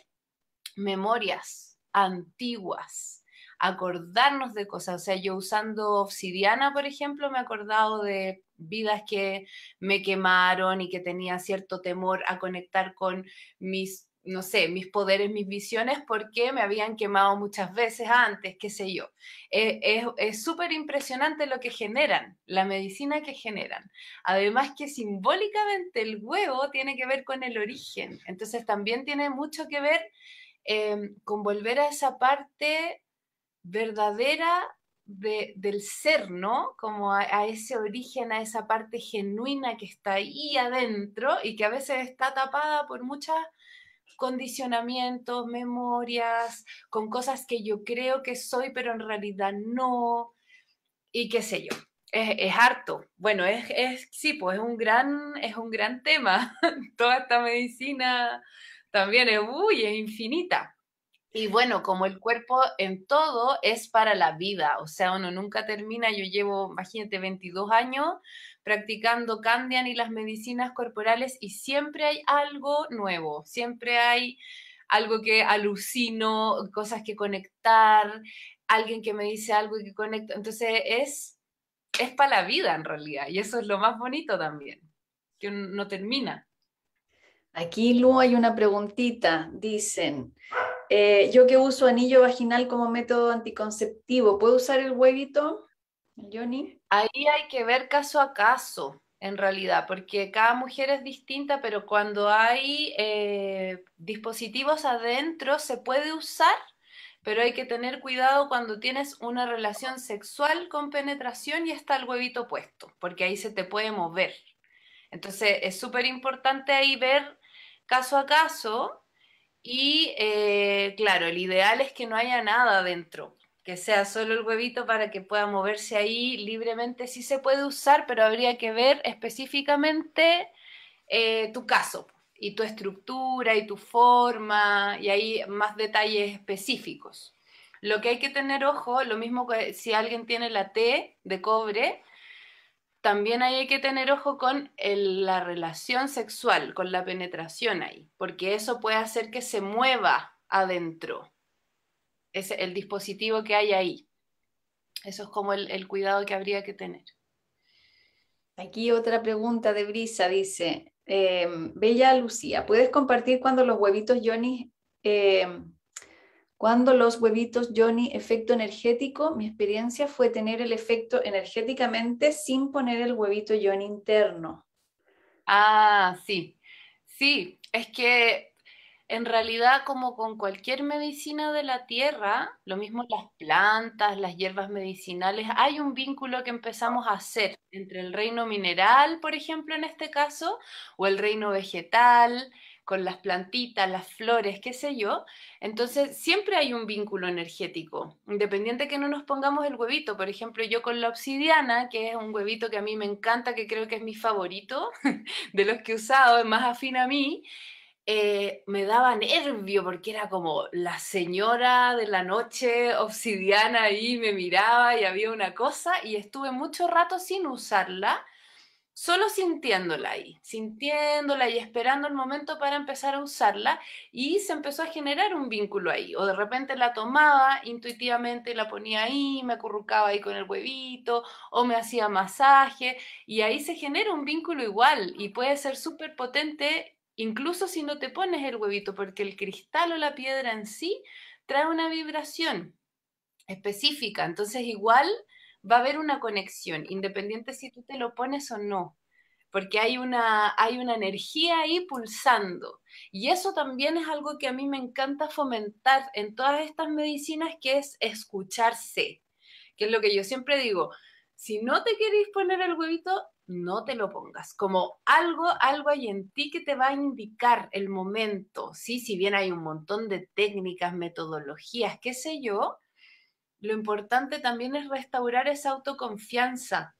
memorias antiguas, acordarnos de cosas. O sea, yo usando obsidiana, por ejemplo, me he acordado de vidas que me quemaron y que tenía cierto temor a conectar con mis no sé, mis poderes, mis visiones, porque me habían quemado muchas veces antes, qué sé yo. Eh, es súper impresionante lo que generan, la medicina que generan. Además que simbólicamente el huevo tiene que ver con el origen, entonces también tiene mucho que ver em, con volver a esa parte verdadera del ser, ¿no? Como a, ese origen, a esa parte genuina que está ahí adentro y que a veces está tapada por muchas condicionamientos, memorias, con cosas que yo creo que soy, pero en realidad no, y qué sé yo. Es, harto. Bueno, es, es, sí, pues es un gran, es un gran tema. Toda esta medicina también es, uy, es infinita. Y bueno, como el cuerpo en todo es para la vida, o sea, uno nunca termina, yo llevo, imagínate, 22 años practicando Candian y las medicinas corporales y siempre hay algo nuevo, siempre hay algo que alucino, cosas que conectar, alguien que me dice algo y que conecta, entonces es, es para la vida en realidad y eso es lo más bonito también, que no termina. Aquí, Lu, hay una preguntita. Dicen, eh, yo que uso anillo vaginal como método anticonceptivo, ¿puedo usar el huevito, Johnny? Ahí hay que ver caso a caso, en realidad, porque cada mujer es distinta, pero cuando hay eh, dispositivos adentro se puede usar, pero hay que tener cuidado cuando tienes una relación sexual con penetración y está el huevito puesto, porque ahí se te puede mover. Entonces es súper importante ahí ver caso a caso y eh, claro, el ideal es que no haya nada dentro, que sea solo el huevito para que pueda moverse ahí libremente. Sí se puede usar, pero habría que ver específicamente eh, tu caso y tu estructura y tu forma y ahí más detalles específicos. Lo que hay que tener ojo, lo mismo que si alguien tiene la T de cobre, también hay que tener ojo con la relación sexual, con la penetración ahí, porque eso puede hacer que se mueva adentro, es el dispositivo que hay ahí. Eso es como el, cuidado que habría que tener. Aquí otra pregunta de Brisa dice, em, Bella Lucía, ¿puedes compartir cuando los huevitos Johnny em, cuando los huevitos Johnny efecto energético, mi experiencia fue tener el efecto energéticamente sin poner el huevito Johnny interno. Ah, sí. Sí, es que en realidad como con cualquier medicina de la tierra, lo mismo las plantas, las hierbas medicinales, hay un vínculo que empezamos a hacer entre el reino mineral, por ejemplo, en este caso, o el reino vegetal, con las plantitas, las flores, qué sé yo. Entonces, siempre hay un vínculo energético, independiente que no nos pongamos el huevito. Por ejemplo, yo con la obsidiana, que es un huevito que a mí me encanta, que creo que es mi favorito de los que he usado, es más afín a mí. Eh, me daba nervio porque era como la señora de la noche obsidiana ahí me miraba y había una cosa y estuve mucho rato sin usarla solo sintiéndola ahí, sintiéndola y esperando el momento para empezar a usarla y se empezó a generar un vínculo ahí. O de repente la tomaba intuitivamente, la ponía ahí, me acurrucaba ahí con el huevito o me hacía masaje y ahí se genera un vínculo igual y puede ser súper potente incluso si no te pones el huevito porque el cristal o la piedra en sí trae una vibración específica. Entonces igual va a haber una conexión, independiente si tú te lo pones o no, porque hay una, hay una energía ahí pulsando. Y eso también es algo que a mí me encanta fomentar en todas estas medicinas, que es escucharse, que es lo que yo siempre digo, si no te queréis poner el huevito, no te lo pongas, como algo, algo hay en ti que te va a indicar el momento, ¿sí? Si bien hay un montón de técnicas, metodologías, qué sé yo, lo importante también es restaurar esa autoconfianza,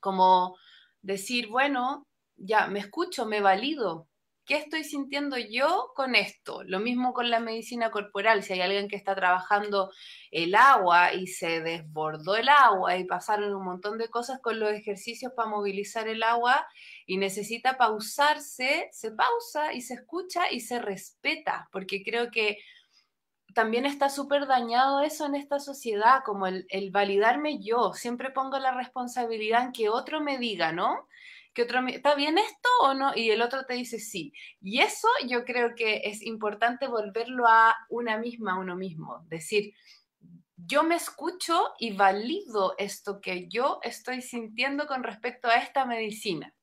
como decir, bueno, ya me escucho, me valido. ¿Qué estoy sintiendo yo con esto? Lo mismo con la medicina corporal. Si hay alguien que está trabajando el agua y se desbordó el agua y pasaron un montón de cosas con los ejercicios para movilizar el agua y necesita pausarse, se pausa y se escucha y se respeta, porque creo que también está súper dañado eso en esta sociedad, como el, validarme yo. Siempre pongo la responsabilidad en que otro me diga, ¿no? Que otro, ¿está bien esto o no? Y el otro te dice sí. Y eso yo creo que es importante volverlo a una misma, a uno mismo. Decir, yo me escucho y valido esto que yo estoy sintiendo con respecto a esta medicina.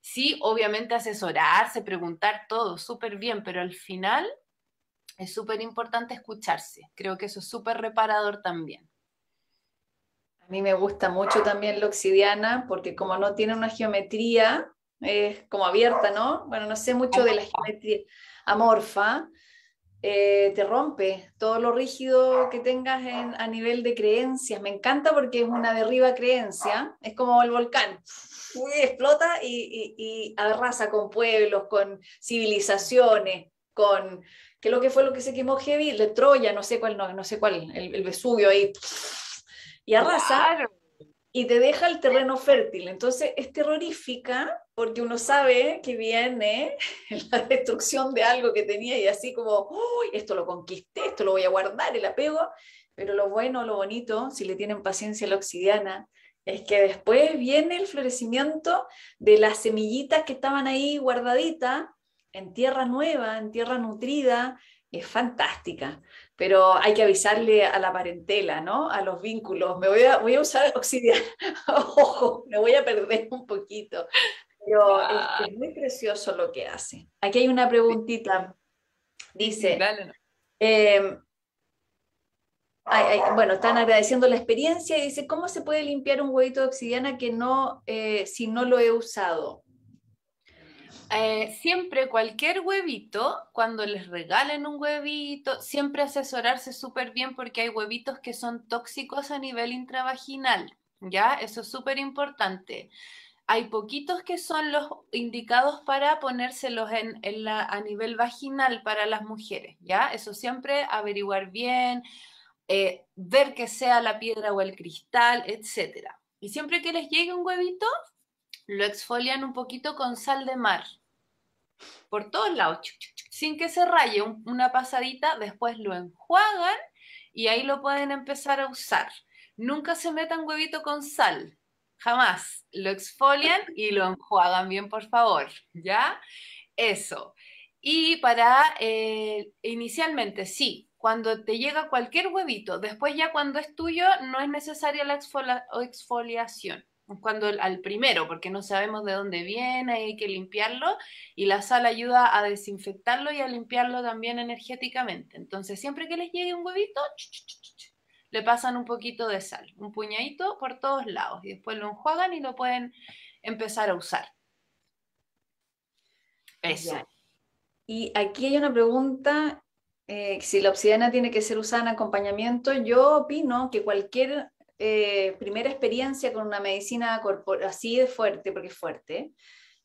Sí, obviamente asesorarse, preguntar todo, súper bien, pero al final es súper importante escucharse. Creo que eso es súper reparador también. A mí me gusta mucho también la obsidiana porque como no tiene una geometría, es como abierta, ¿no? Bueno, no sé mucho de la geometría amorfa, eh, te rompe todo lo rígido que tengas a nivel de creencias. Me encanta porque es una derriba creencia, es como el volcán, explota y, arrasa con pueblos, con civilizaciones, con... ¿Qué es lo que fue lo que se quemó Heavy? De Troya, no sé cuál, no, sé cuál, el, el Vesubio ahí, y arrasa y te deja el terreno fértil. Entonces es terrorífica porque uno sabe que viene la destrucción de algo que tenía y así como, uy, esto lo conquisté, esto lo voy a guardar, el apego. Pero lo bueno, lo bonito, si le tienen paciencia a la obsidiana, es que después viene el florecimiento de las semillitas que estaban ahí guardaditas en tierra nueva, en tierra nutrida, es fantástica pero hay que avisarle a la parentela, ¿no? A los vínculos. Me voy a, voy a usar obsidiana, ojo, me voy a perder un poquito, pero es, muy precioso lo que hace. Aquí hay una preguntita. Dice, em, bueno, están agradeciendo la experiencia y dice, ¿cómo se puede limpiar un huevito de obsidiana que no, eh, si no lo he usado? Eh, siempre cualquier huevito, cuando les regalen un huevito, siempre asesorarse súper bien porque hay huevitos que son tóxicos a nivel intravaginal, ¿ya? Eso es súper importante. Hay poquitos que son los indicados para ponérselos en, a nivel vaginal para las mujeres, ¿ya? Eso siempre averiguar bien, eh, ver que sea la piedra o el cristal, etc. Y siempre que les llegue un huevito, lo exfolian un poquito con sal de mar, por todos lados, sin que se raye una pasadita, después lo enjuagan y ahí lo pueden empezar a usar. Nunca se metan huevito con sal, jamás. Lo exfolian y lo enjuagan bien, por favor, ¿ya? Eso. Y para, eh, inicialmente, sí, cuando te llega cualquier huevito, después ya cuando es tuyo, no es necesaria la exfoliación cuando al primero, porque no sabemos de dónde viene, hay que limpiarlo y la sal ayuda a desinfectarlo y a limpiarlo también energéticamente. Entonces, siempre que les llegue un huevito, le pasan un poquito de sal, un puñadito por todos lados y después lo enjuagan y lo pueden empezar a usar. Eso. Y aquí hay una pregunta, eh, si la obsidiana tiene que ser usada en acompañamiento, yo opino que cualquier eh, primera experiencia con una medicina así de fuerte, porque es fuerte,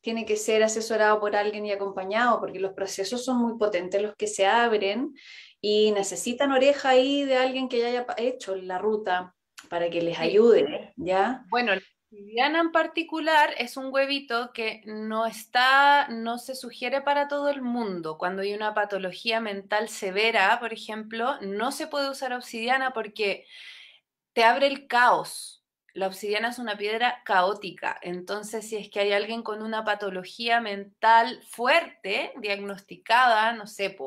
tiene que ser asesorado por alguien y acompañado, porque los procesos son muy potentes los que se abren y necesitan oreja ahí de alguien que ya haya hecho la ruta para que les ayude, ¿ya? Bueno, obsidiana en particular es un huevito que no está, no se sugiere para todo el mundo. Cuando hay una patología mental severa, por ejemplo, no se puede usar obsidiana porque te abre el caos. La obsidiana es una piedra caótica, entonces si es que hay alguien con una patología mental fuerte, diagnosticada, no sé,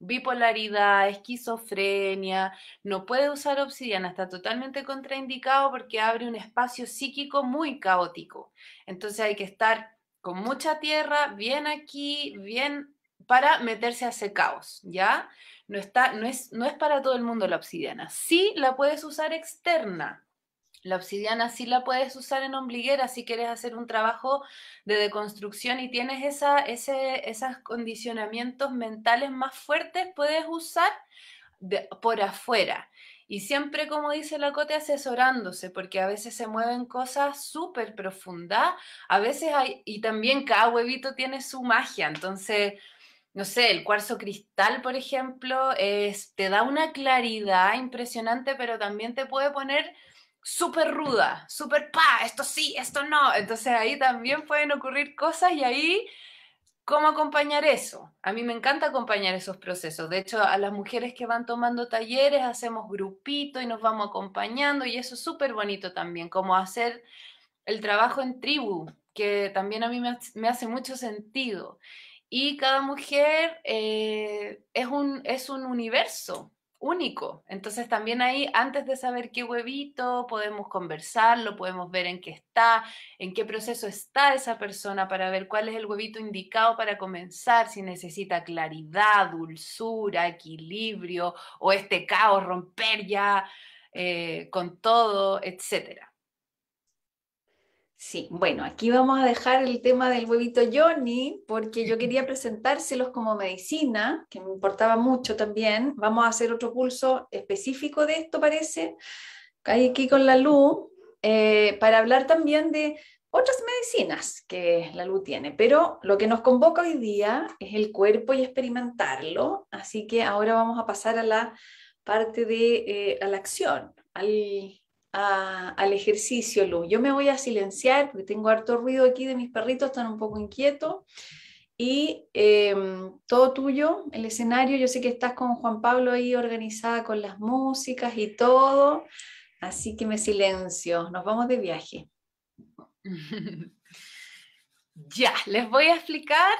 bipolaridad, esquizofrenia, no puede usar obsidiana, está totalmente contraindicado porque abre un espacio psíquico muy caótico. Entonces hay que estar con mucha tierra, bien aquí, bien para meterse a ese caos, ¿ya? No, está, no, es, no es para todo el mundo la obsidiana. Sí la puedes usar externa. La obsidiana sí la puedes usar en ombliguera si quieres hacer un trabajo de deconstrucción y tienes esa, ese, esos condicionamientos mentales más fuertes, puedes usar por afuera. Y siempre, como dice la Cote, asesorándose, porque a veces se mueven cosas súper profundas, a veces hay, y también cada huevito tiene su magia, entonces no sé, el cuarzo cristal, por ejemplo, es, te da una claridad impresionante, pero también te puede poner súper ruda, súper pa, esto sí, esto no. Entonces ahí también pueden ocurrir cosas y ahí, ¿cómo acompañar eso? A mí me encanta acompañar esos procesos. De hecho, a las mujeres que van tomando talleres hacemos grupitos y nos vamos acompañando y eso es súper bonito también, como hacer el trabajo en tribu, que también a mí me, hace mucho sentido. Y cada mujer eh, es, un, es un universo, único. Entonces también ahí, antes de saber qué huevito, podemos conversarlo, podemos ver en qué está, en qué proceso está esa persona para ver cuál es el huevito indicado para comenzar, si necesita claridad, dulzura, equilibrio o este caos, romper ya eh, con todo, etcétera. Sí, bueno, aquí vamos a dejar el tema del huevito Johnny porque yo quería presentárselos como medicina, que me importaba mucho también. Vamos a hacer otro pulso específico de esto, parece, aquí con la luz, eh, para hablar también de otras medicinas que la luz tiene. Pero lo que nos convoca hoy día es el cuerpo y experimentarlo, así que ahora vamos a pasar a la parte de eh, a la acción, al al ejercicio, Luz. Yo me voy a silenciar porque tengo harto ruido aquí de mis perritos, están un poco inquietos. Y em, todo tuyo, el escenario, yo sé que estás con Juan Pablo ahí organizada con las músicas y todo, así que me silencio, nos vamos de viaje. ya, les voy a explicar,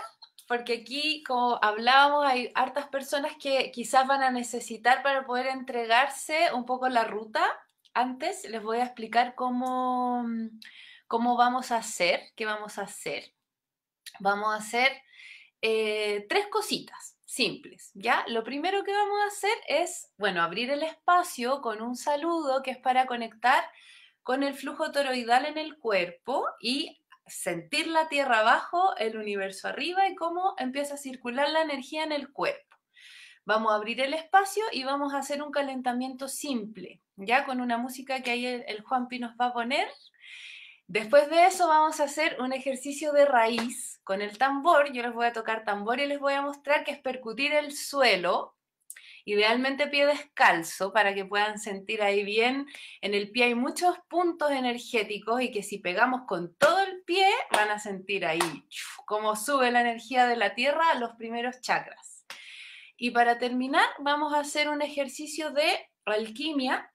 porque aquí, como hablábamos, hay hartas personas que quizás van a necesitar para poder entregarse un poco la ruta antes les voy a explicar cómo, mm, cómo vamos a hacer, qué vamos a hacer. Vamos a hacer eh, tres cositas simples, ¿ya? Lo primero que vamos a hacer es, bueno, abrir el espacio con un saludo que es para conectar con el flujo toroidal en el cuerpo y sentir la tierra abajo, el universo arriba y cómo empieza a circular la energía en el cuerpo. Vamos a abrir el espacio y vamos a hacer un calentamiento simple, ya con una música que ahí el, Juanpi nos va a poner. Después de eso vamos a hacer un ejercicio de raíz con el tambor. Yo les voy a tocar tambor y les voy a mostrar que es percutir el suelo, idealmente pie descalzo, para que puedan sentir ahí bien. En el pie hay muchos puntos energéticos y que si pegamos con todo el pie van a sentir ahí cómo sube la energía de la tierra a los primeros chakras. Y para terminar, vamos a hacer un ejercicio de alquimia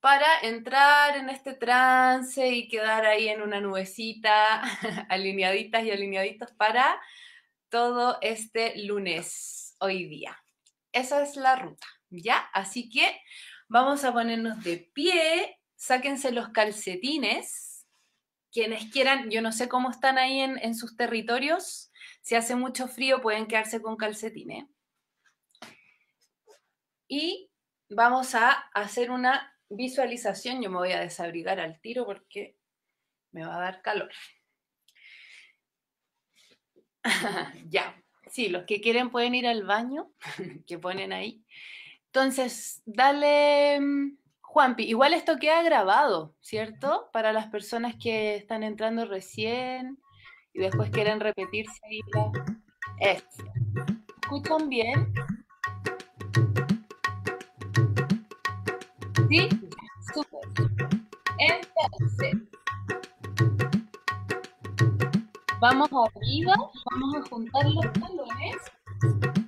para entrar en este trance y quedar ahí en una nubecita, alineaditas y alineaditos para todo este lunes, hoy día. Esa es la ruta, ¿ya? Así que vamos a ponernos de pie, sáquense los calcetines. Quienes quieran, yo no sé cómo están ahí en, en sus territorios, si hace mucho frío pueden quedarse con calcetines y vamos a hacer una visualización. Yo me voy a desabrigar al tiro porque me va a dar calor. ya, sí, los que quieren pueden ir al baño, que ponen ahí. Entonces, dale, mm, Juanpi, igual esto queda grabado, ¿cierto? Para las personas que están entrando recién y después quieren repetirse ahí ¿Escuchan bien? ¿Sí? Súper. Entonces, vamos arriba, vamos a juntar los talones.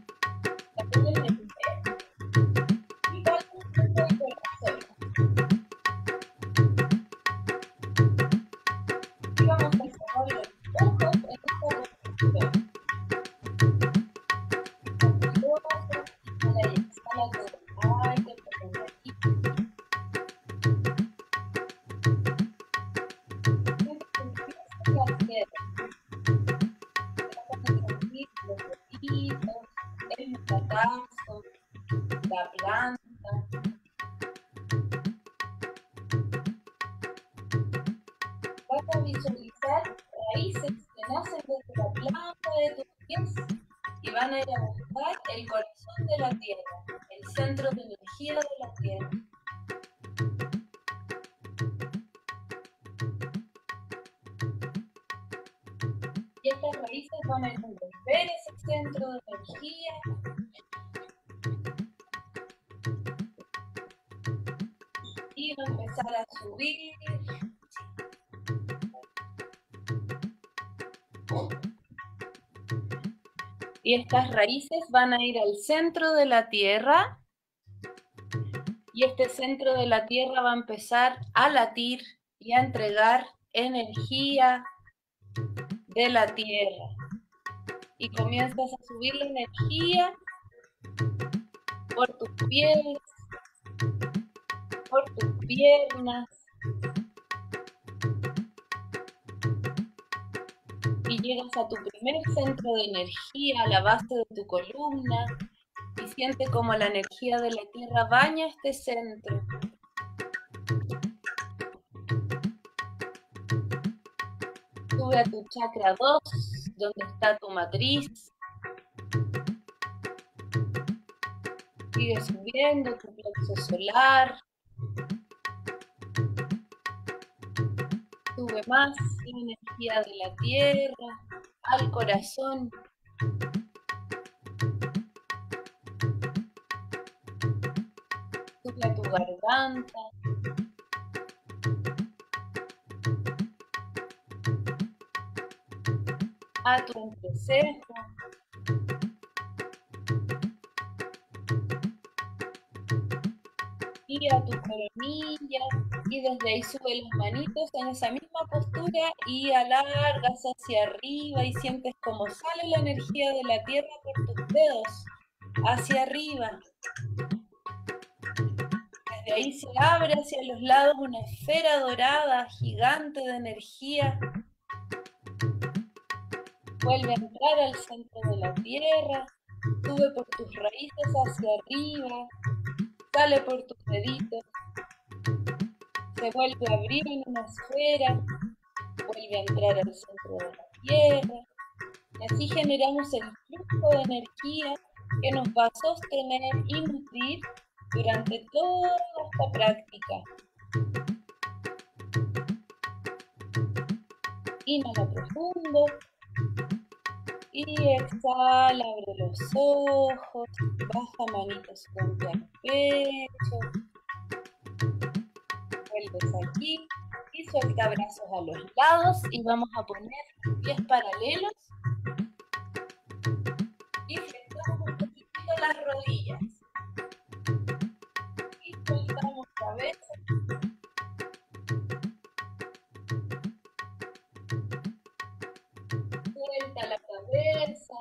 Y estas raíces van a ir al centro de la tierra y este centro de la tierra va a empezar a latir y a entregar energía de la tierra. Y comienzas a subir la energía por tus pies, por tus piernas. Llegas a tu primer centro de energía, a la base de tu columna, y siente como la energía de la tierra baña este centro. Sube a tu chakra 2, donde está tu matriz. Sigue subiendo tu plexo solar. Sube más energía de la tierra al corazón. Sube a tu garganta. a tu entrecejo. Y a tu coronilla. Y desde ahí sube las manitos en esa misma y alargas hacia arriba y sientes como sale la energía de la tierra por tus dedos hacia arriba. Desde ahí se abre hacia los lados una esfera dorada gigante de energía. Vuelve a entrar al centro de la tierra, sube por tus raíces hacia arriba, sale por tus deditos, se vuelve a abrir en una esfera, vuelve a entrar al centro de la tierra, y así generamos el flujo de energía que nos va a sostener y nutrir durante toda esta práctica. Inhala profundo. Y exhala, abre los ojos, baja manitos frente al pecho. Vuelves aquí y suelta brazos a los lados y vamos a poner pies paralelos. Y flexionamos un poquito las rodillas. Y soltamos cabeza. Suelta la cabeza.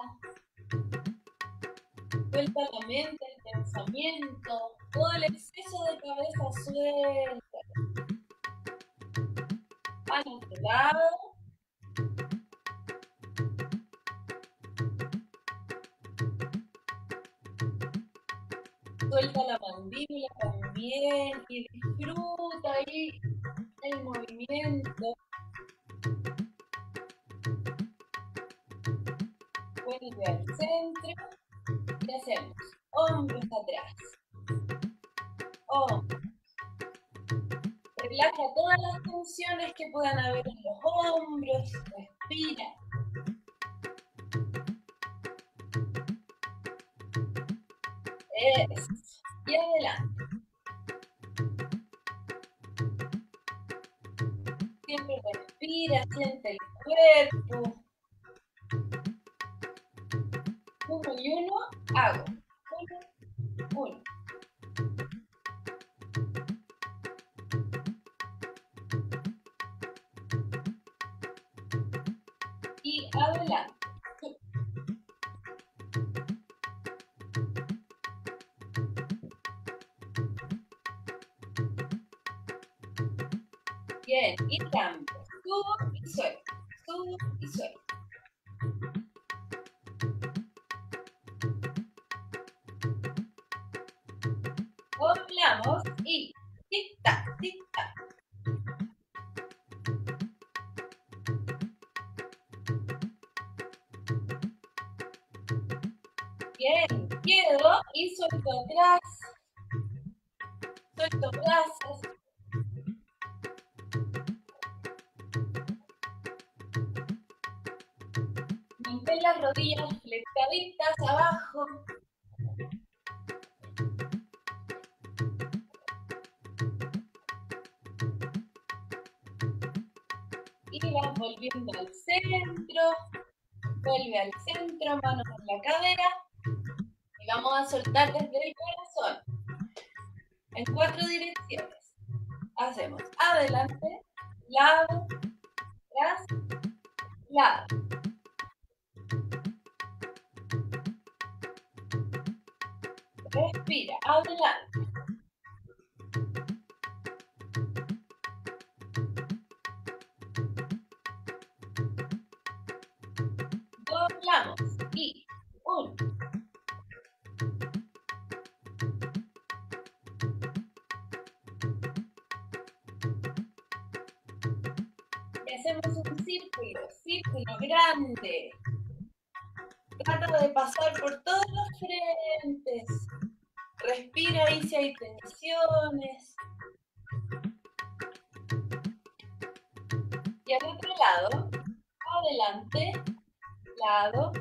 Suelta la mente, el pensamiento. Todo el exceso de cabeza suelta. Suelta la mandíbula también y disfruta ahí el movimiento. Vuelve al centro y hacemos hombros atrás. Hombros. Relaja todas las tensiones que puedan haber quedo y soltar desde el corazón. En cuatro direcciones. Hacemos adelante, lado, atrás, lado. Respira, adelante. Grande. Trata de pasar por todos los frentes. Respira ahí si hay tensiones. Y al otro lado, adelante, lado,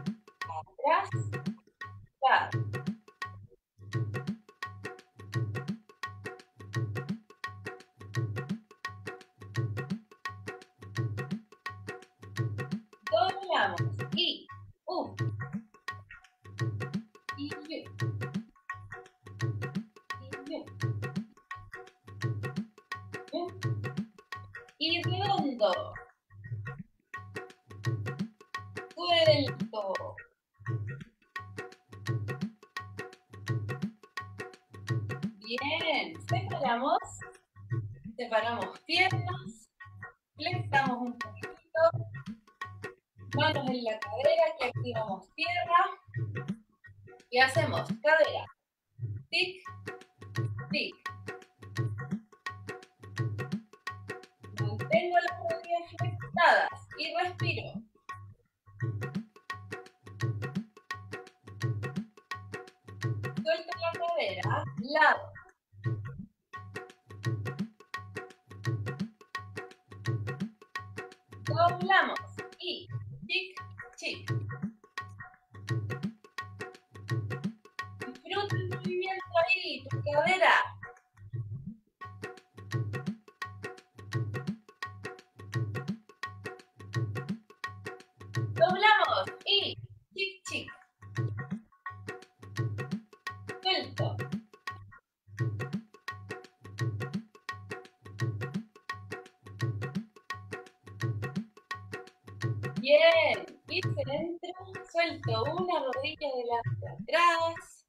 una rodilla delante atrás.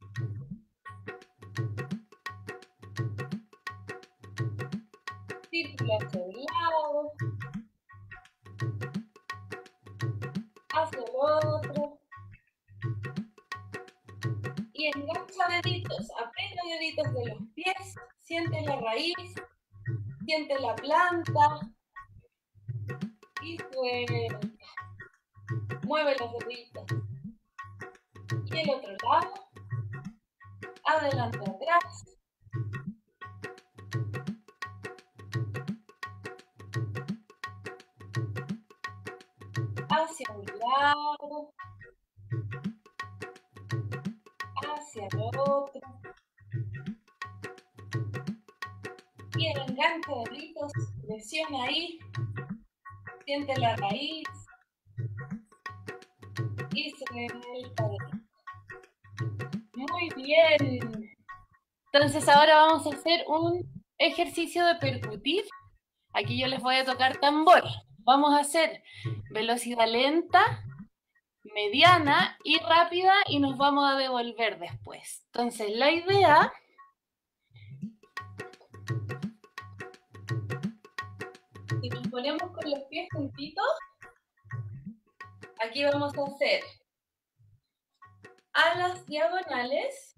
Círculo hacia un lado. Hacia el otro. Y engancha deditos, aprieta deditos de los pies, siente la raíz, siente la planta y suelta. Mueve los deditos. Y el otro lado. Adelante, atrás. Hacia un lado. Hacia el otro. Y el enganche de deditos, presiona ahí. Siente la raíz y suelta. Muy bien. Entonces ahora vamos a hacer un ejercicio de percutir. Aquí yo les voy a tocar tambor. Vamos a hacer velocidad lenta, mediana y rápida y nos vamos a devolver después. Entonces la idea si nos ponemos con los pies juntitos, aquí vamos a hacer alas diagonales,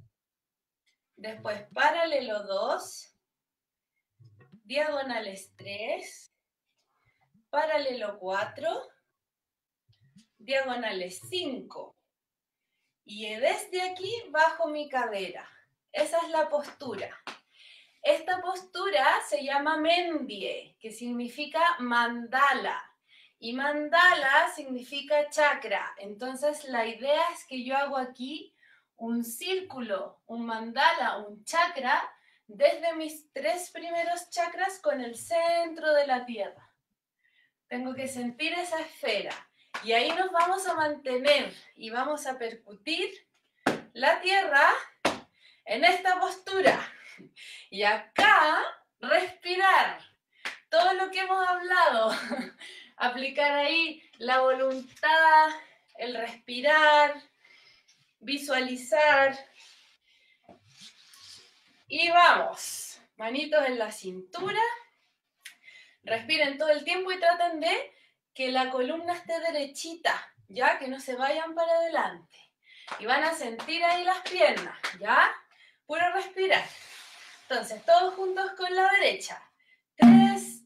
después paralelo 2, diagonales 3, paralelo 4, diagonales 5. Y desde aquí bajo mi cadera. Esa es la postura. Esta postura se llama Mendie, que significa mandala. Y mandala significa chakra. Entonces la idea es que yo hago aquí un círculo, un mandala, un chakra, desde mis tres primeros chakras con el centro de la tierra. Tengo que sentir esa esfera. Y ahí nos vamos a mantener y vamos a percutir la tierra en esta postura. Y acá, respirar. Todo lo que hemos hablado. aplicar ahí la voluntad, el respirar, visualizar. Y vamos, manitos en la cintura. Respiren todo el tiempo y traten de que la columna esté derechita, ya que no se vayan para adelante. Y van a sentir ahí las piernas, ¿ya? Puro respirar. Entonces, todos juntos con la derecha. Tres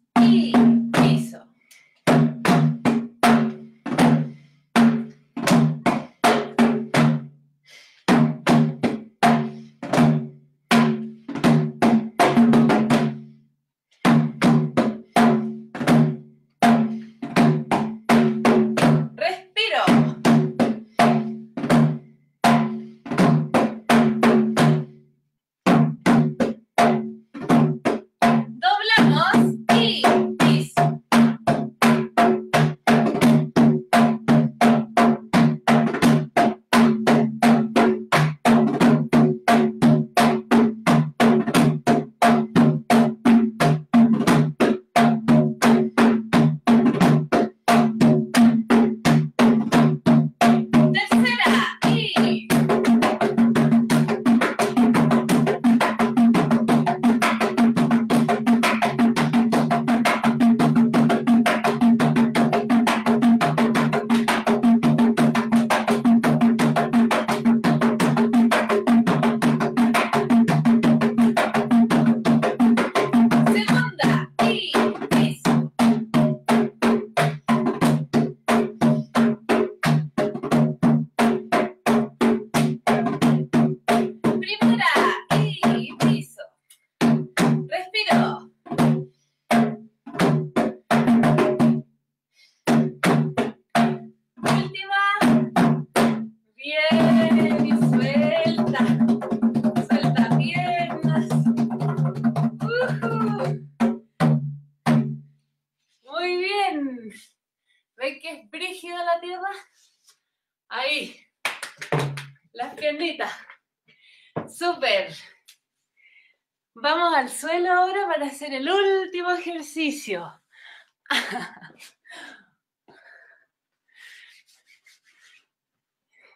Vamos al suelo ahora para hacer el último ejercicio.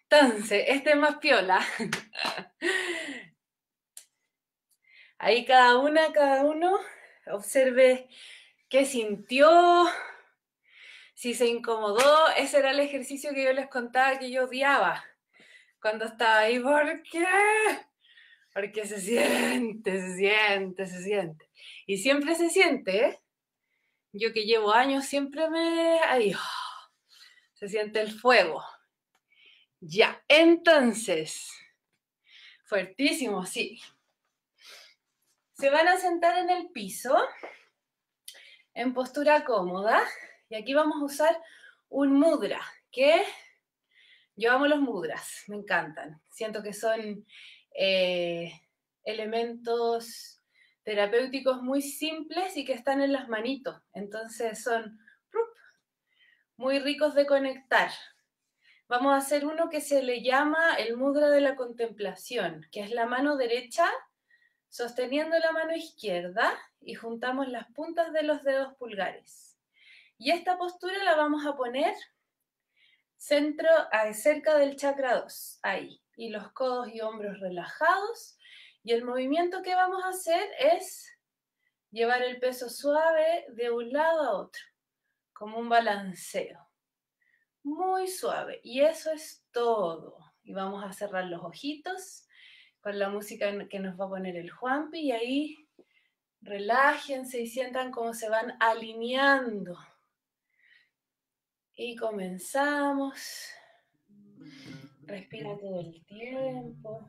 Entonces, este es más piola. Ahí cada una, cada uno, observe qué sintió, si se incomodó. Ese era el ejercicio que yo les contaba que yo odiaba cuando estaba ahí. ¿Por qué? Porque se siente, se siente, se siente. Y siempre se siente, ¿eh? Yo que llevo años siempre me... Ahí, ¡ah! se siente el fuego. Ya, entonces, fuertísimo, sí. Se van a sentar en el piso, en postura cómoda, y aquí vamos a usar un mudra, que yo amo los mudras, me encantan. Siento que son eh, elementos terapéuticos muy simples y que están en las manitos. Entonces son muy ricos de conectar. Vamos a hacer uno que se le llama el mudra de la contemplación, que es la mano derecha sosteniendo la mano izquierda y juntamos las puntas de los dedos pulgares. Y esta postura la vamos a poner centro, cerca del chakra 2, ahí. Y los codos y hombros relajados. Y el movimiento que vamos a hacer es llevar el peso suave de un lado a otro, como un balanceo. Muy suave. Y eso es todo. Y vamos a cerrar los ojitos con la música que nos va a poner el Juanpi y ahí relájense y sientan cómo se van alineando. Y comenzamos. Respira todo el tiempo.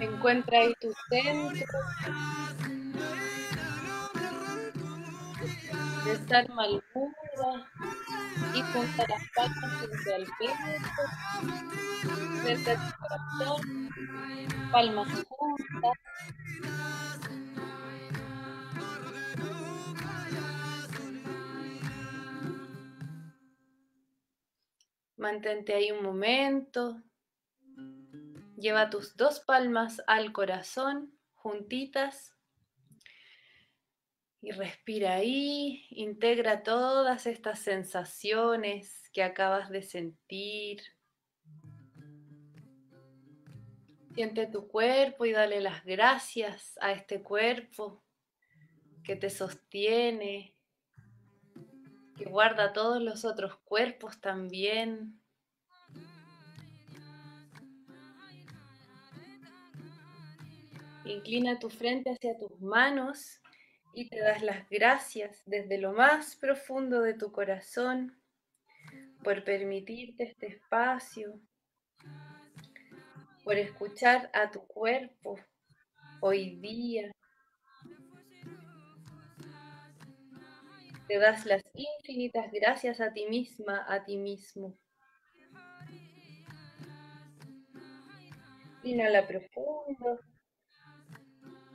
Encuentra ahí tu centro. Desarma el muro y junta las palmas frente al pecho, frente a tu corazón, palmas juntas. Mantente ahí un momento. Lleva tus dos palmas al corazón, juntitas. Y respira ahí, integra todas estas sensaciones que acabas de sentir. Siente tu cuerpo y dale las gracias a este cuerpo que te sostiene, que guarda todos los otros cuerpos también. Inclina tu frente hacia tus manos y te das las gracias desde lo más profundo de tu corazón por permitirte este espacio, por escuchar a tu cuerpo hoy día. Te das las infinitas gracias a ti misma, a ti mismo. Inhala profundo.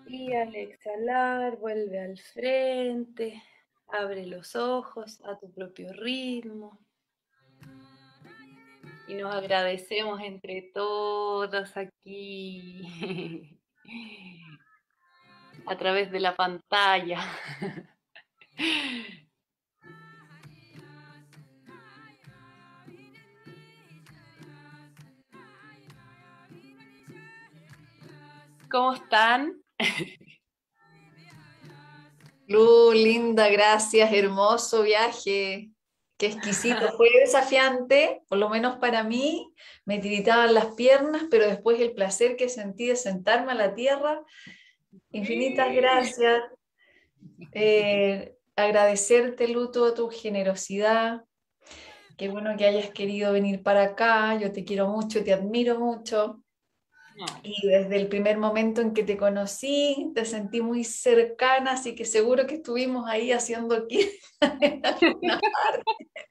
Y al exhalar, vuelve al frente, abre los ojos a tu propio ritmo. Y nos agradecemos entre todos aquí, a través de la pantalla. ¿Cómo están? Lu, linda, gracias, hermoso viaje. Qué exquisito, fue desafiante, por lo menos para mí, me tiritaban las piernas, pero después el placer que sentí de sentarme a la tierra, infinitas gracias. Eh, agradecerte, Lu, toda tu generosidad. Qué bueno que hayas querido venir para acá, yo te quiero mucho, te admiro mucho. Y desde el primer momento en que te conocí, te sentí muy cercana, así que seguro que estuvimos ahí haciendo aquí.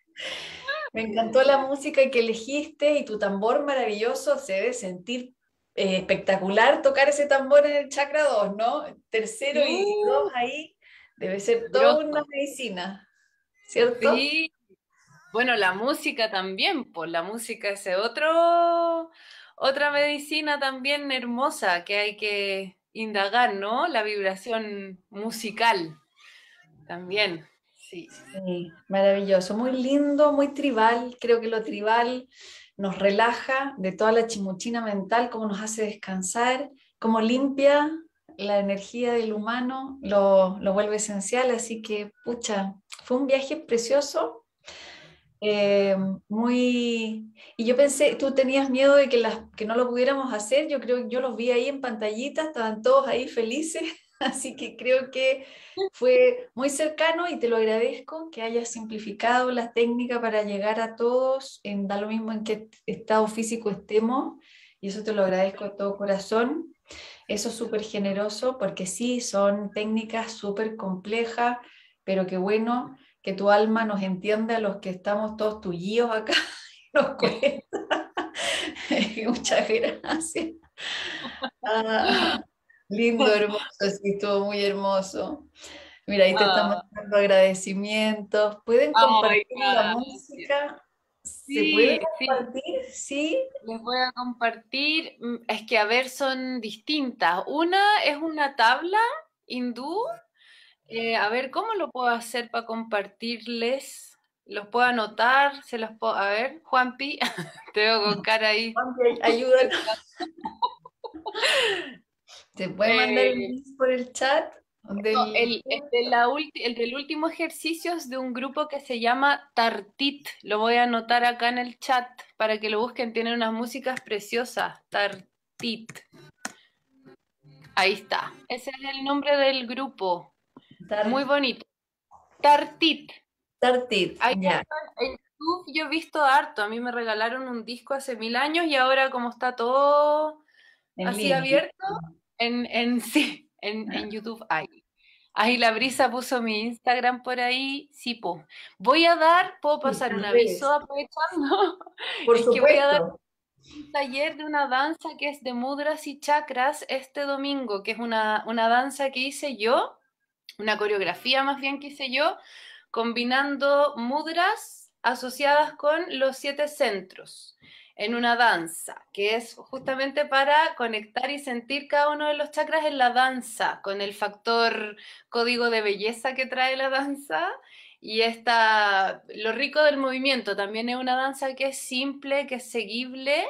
Me encantó la música que elegiste y tu tambor maravilloso se debe sentir eh, espectacular tocar ese tambor en el chakra 2, ¿no? Tercero y dos ahí debe ser toda una medicina, ¿cierto? Sí. Bueno, la música también, pues la música es otro otra medicina también hermosa que hay que indagar, ¿no? La vibración musical también. Sí. maravilloso, muy lindo, muy tribal. Creo que lo tribal nos relaja de toda la chimuchina mental, cómo nos hace descansar, cómo limpia la energía del humano, lo, lo vuelve esencial. Así que, pucha, fue un viaje precioso eh, muy... Y yo pensé, tú tenías miedo de que, las, que no lo pudiéramos hacer, yo creo que yo los vi ahí en pantallita, estaban todos ahí felices, así que creo que fue muy cercano y te lo agradezco que hayas simplificado la técnica para llegar a todos, en, da lo mismo en qué estado físico estemos, y eso te lo agradezco de todo corazón. Eso es súper generoso porque sí, son técnicas súper complejas, pero qué bueno que tu alma nos entienda a los que estamos todos tuyos acá y nos. Muchas gracias. Ah, lindo, hermoso, sí, estuvo muy hermoso. Mira, ahí te estamos ah. dando agradecimientos. ¿Pueden compartir la música? ¿Se puede compartir? Sí. Les voy a compartir. Mm, es que, a ver, son distintas. Una es una tabla hindú eh, a ver, ¿cómo lo puedo hacer para compartirles? ¿Los puedo anotar? ¿Se los puedo... A ver, Juanpi, te veo con cara ahí. Juanpi, ayúdame. ¿Te puede mandar el eh, link por el chat? Del- No, el, el de la ulti- el del último ejercicio es de un grupo que se llama Tartit. Lo voy a anotar acá en el chat para que lo busquen. Tienen unas músicas preciosas. Tartit. Ahí está. Ese es el nombre del grupo. Muy bonito. Tartit. Tartit, Ahí ya. En YouTube yo he visto harto. A mí me regalaron un disco hace mil años y ahora como está todo en así línea. abierto, en, en, sí, en, en YouTube hay. Ahí la brisa puso mi Instagram por ahí. Sí, po. Voy a dar, puedo pasar un aviso aprovechando. Por es que voy a dar un taller de una danza que es de mudras y chakras este domingo, que es una, una danza que hice yo, una coreografía más bien que hice yo, combinando mudras asociadas con los siete centros en una danza, que es justamente para conectar y sentir cada uno de los chakras en la danza, con el factor código de belleza que trae la danza. Y esta, lo rico del movimiento, también es una danza que es simple, que es seguible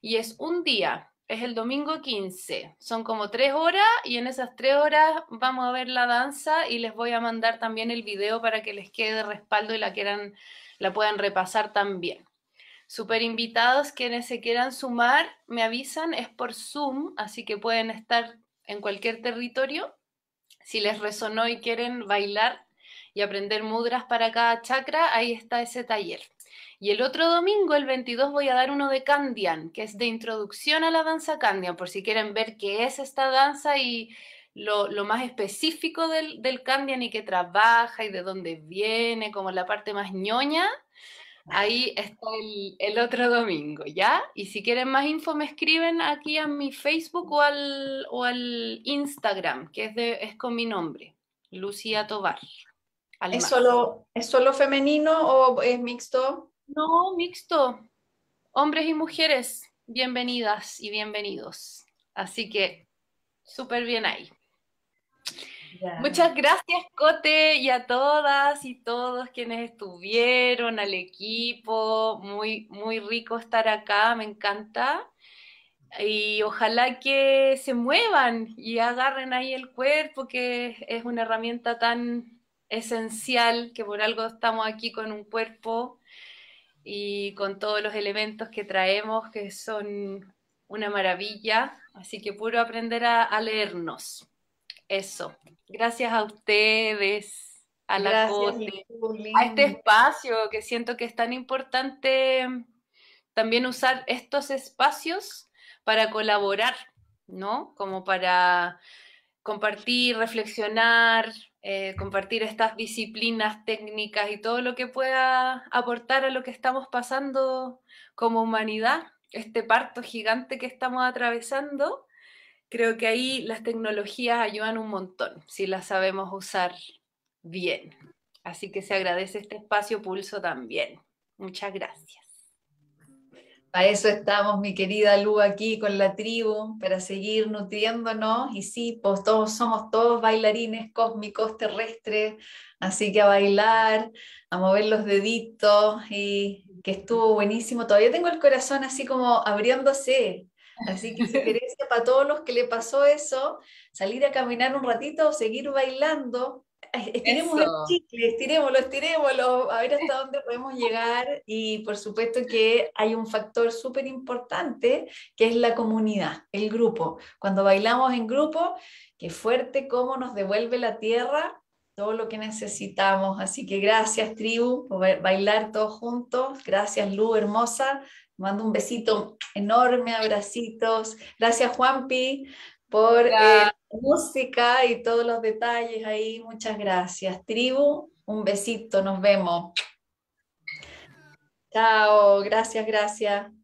y es un día, es el domingo 15. Son como tres horas y en esas tres horas vamos a ver la danza y les voy a mandar también el video para que les quede de respaldo y la quieran, la puedan repasar también. Super invitados, quienes se quieran sumar, me avisan, es por Zoom, así que pueden estar en cualquier territorio. Si les resonó y quieren bailar y aprender mudras para cada chakra, ahí está ese taller. Y el otro domingo, el 22, voy a dar uno de Candian, que es de introducción a la danza Candian, por si quieren ver qué es esta danza y lo, lo más específico del, del Candian y qué trabaja y de dónde viene, como la parte más ñoña. Ahí está el, el otro domingo, ¿ya? Y si quieren más info, me escriben aquí a mi Facebook o al, o al Instagram, que es, de, es con mi nombre, Lucía Tobar. ¿Es solo, ¿Es solo femenino o es mixto? No, mixto. Hombres y mujeres, bienvenidas y bienvenidos. Así que, súper bien ahí. Muchas gracias, Cote, y a todas y todos quienes estuvieron, al equipo. Muy, muy rico estar acá, me encanta. Y ojalá que se muevan y agarren ahí el cuerpo, que es una herramienta tan esencial, que por algo estamos aquí con un cuerpo y con todos los elementos que traemos, que son una maravilla. Así que puro aprender a, a leernos. Eso. Gracias a ustedes, a la Cote, a este espacio que siento que es tan importante también usar estos espacios para colaborar, ¿no? Como para compartir, reflexionar, eh, compartir estas disciplinas técnicas y todo lo que pueda aportar a lo que estamos pasando como humanidad, este parto gigante que estamos atravesando. Creo que ahí las tecnologías ayudan un montón si las sabemos usar bien. Así que se agradece este espacio pulso también. Muchas gracias. Para eso estamos, mi querida Lu, aquí con la tribu, para seguir nutriéndonos. Y sí, pues todos somos todos bailarines cósmicos terrestres, así que a bailar, a mover los deditos, y que estuvo buenísimo. Todavía tengo el corazón así como abriéndose. Así que sugerencia para todos los que le pasó eso, salir a caminar un ratito o seguir bailando. Estiremos Eso. el chicle, estirémoslo, estirémoslo, a ver hasta dónde podemos llegar. Y por supuesto que hay un factor súper importante que es la comunidad, el grupo. Cuando bailamos en grupo, qué fuerte cómo nos devuelve la tierra todo lo que necesitamos. Así que gracias, tribu, por ba- bailar todos juntos. Gracias, Lu, hermosa. Mando un besito enorme, abracitos. Gracias, Juanpi, por eh, música y todos los detalles ahí. Muchas gracias. Tribu, un besito, nos vemos. Chao, gracias, gracias.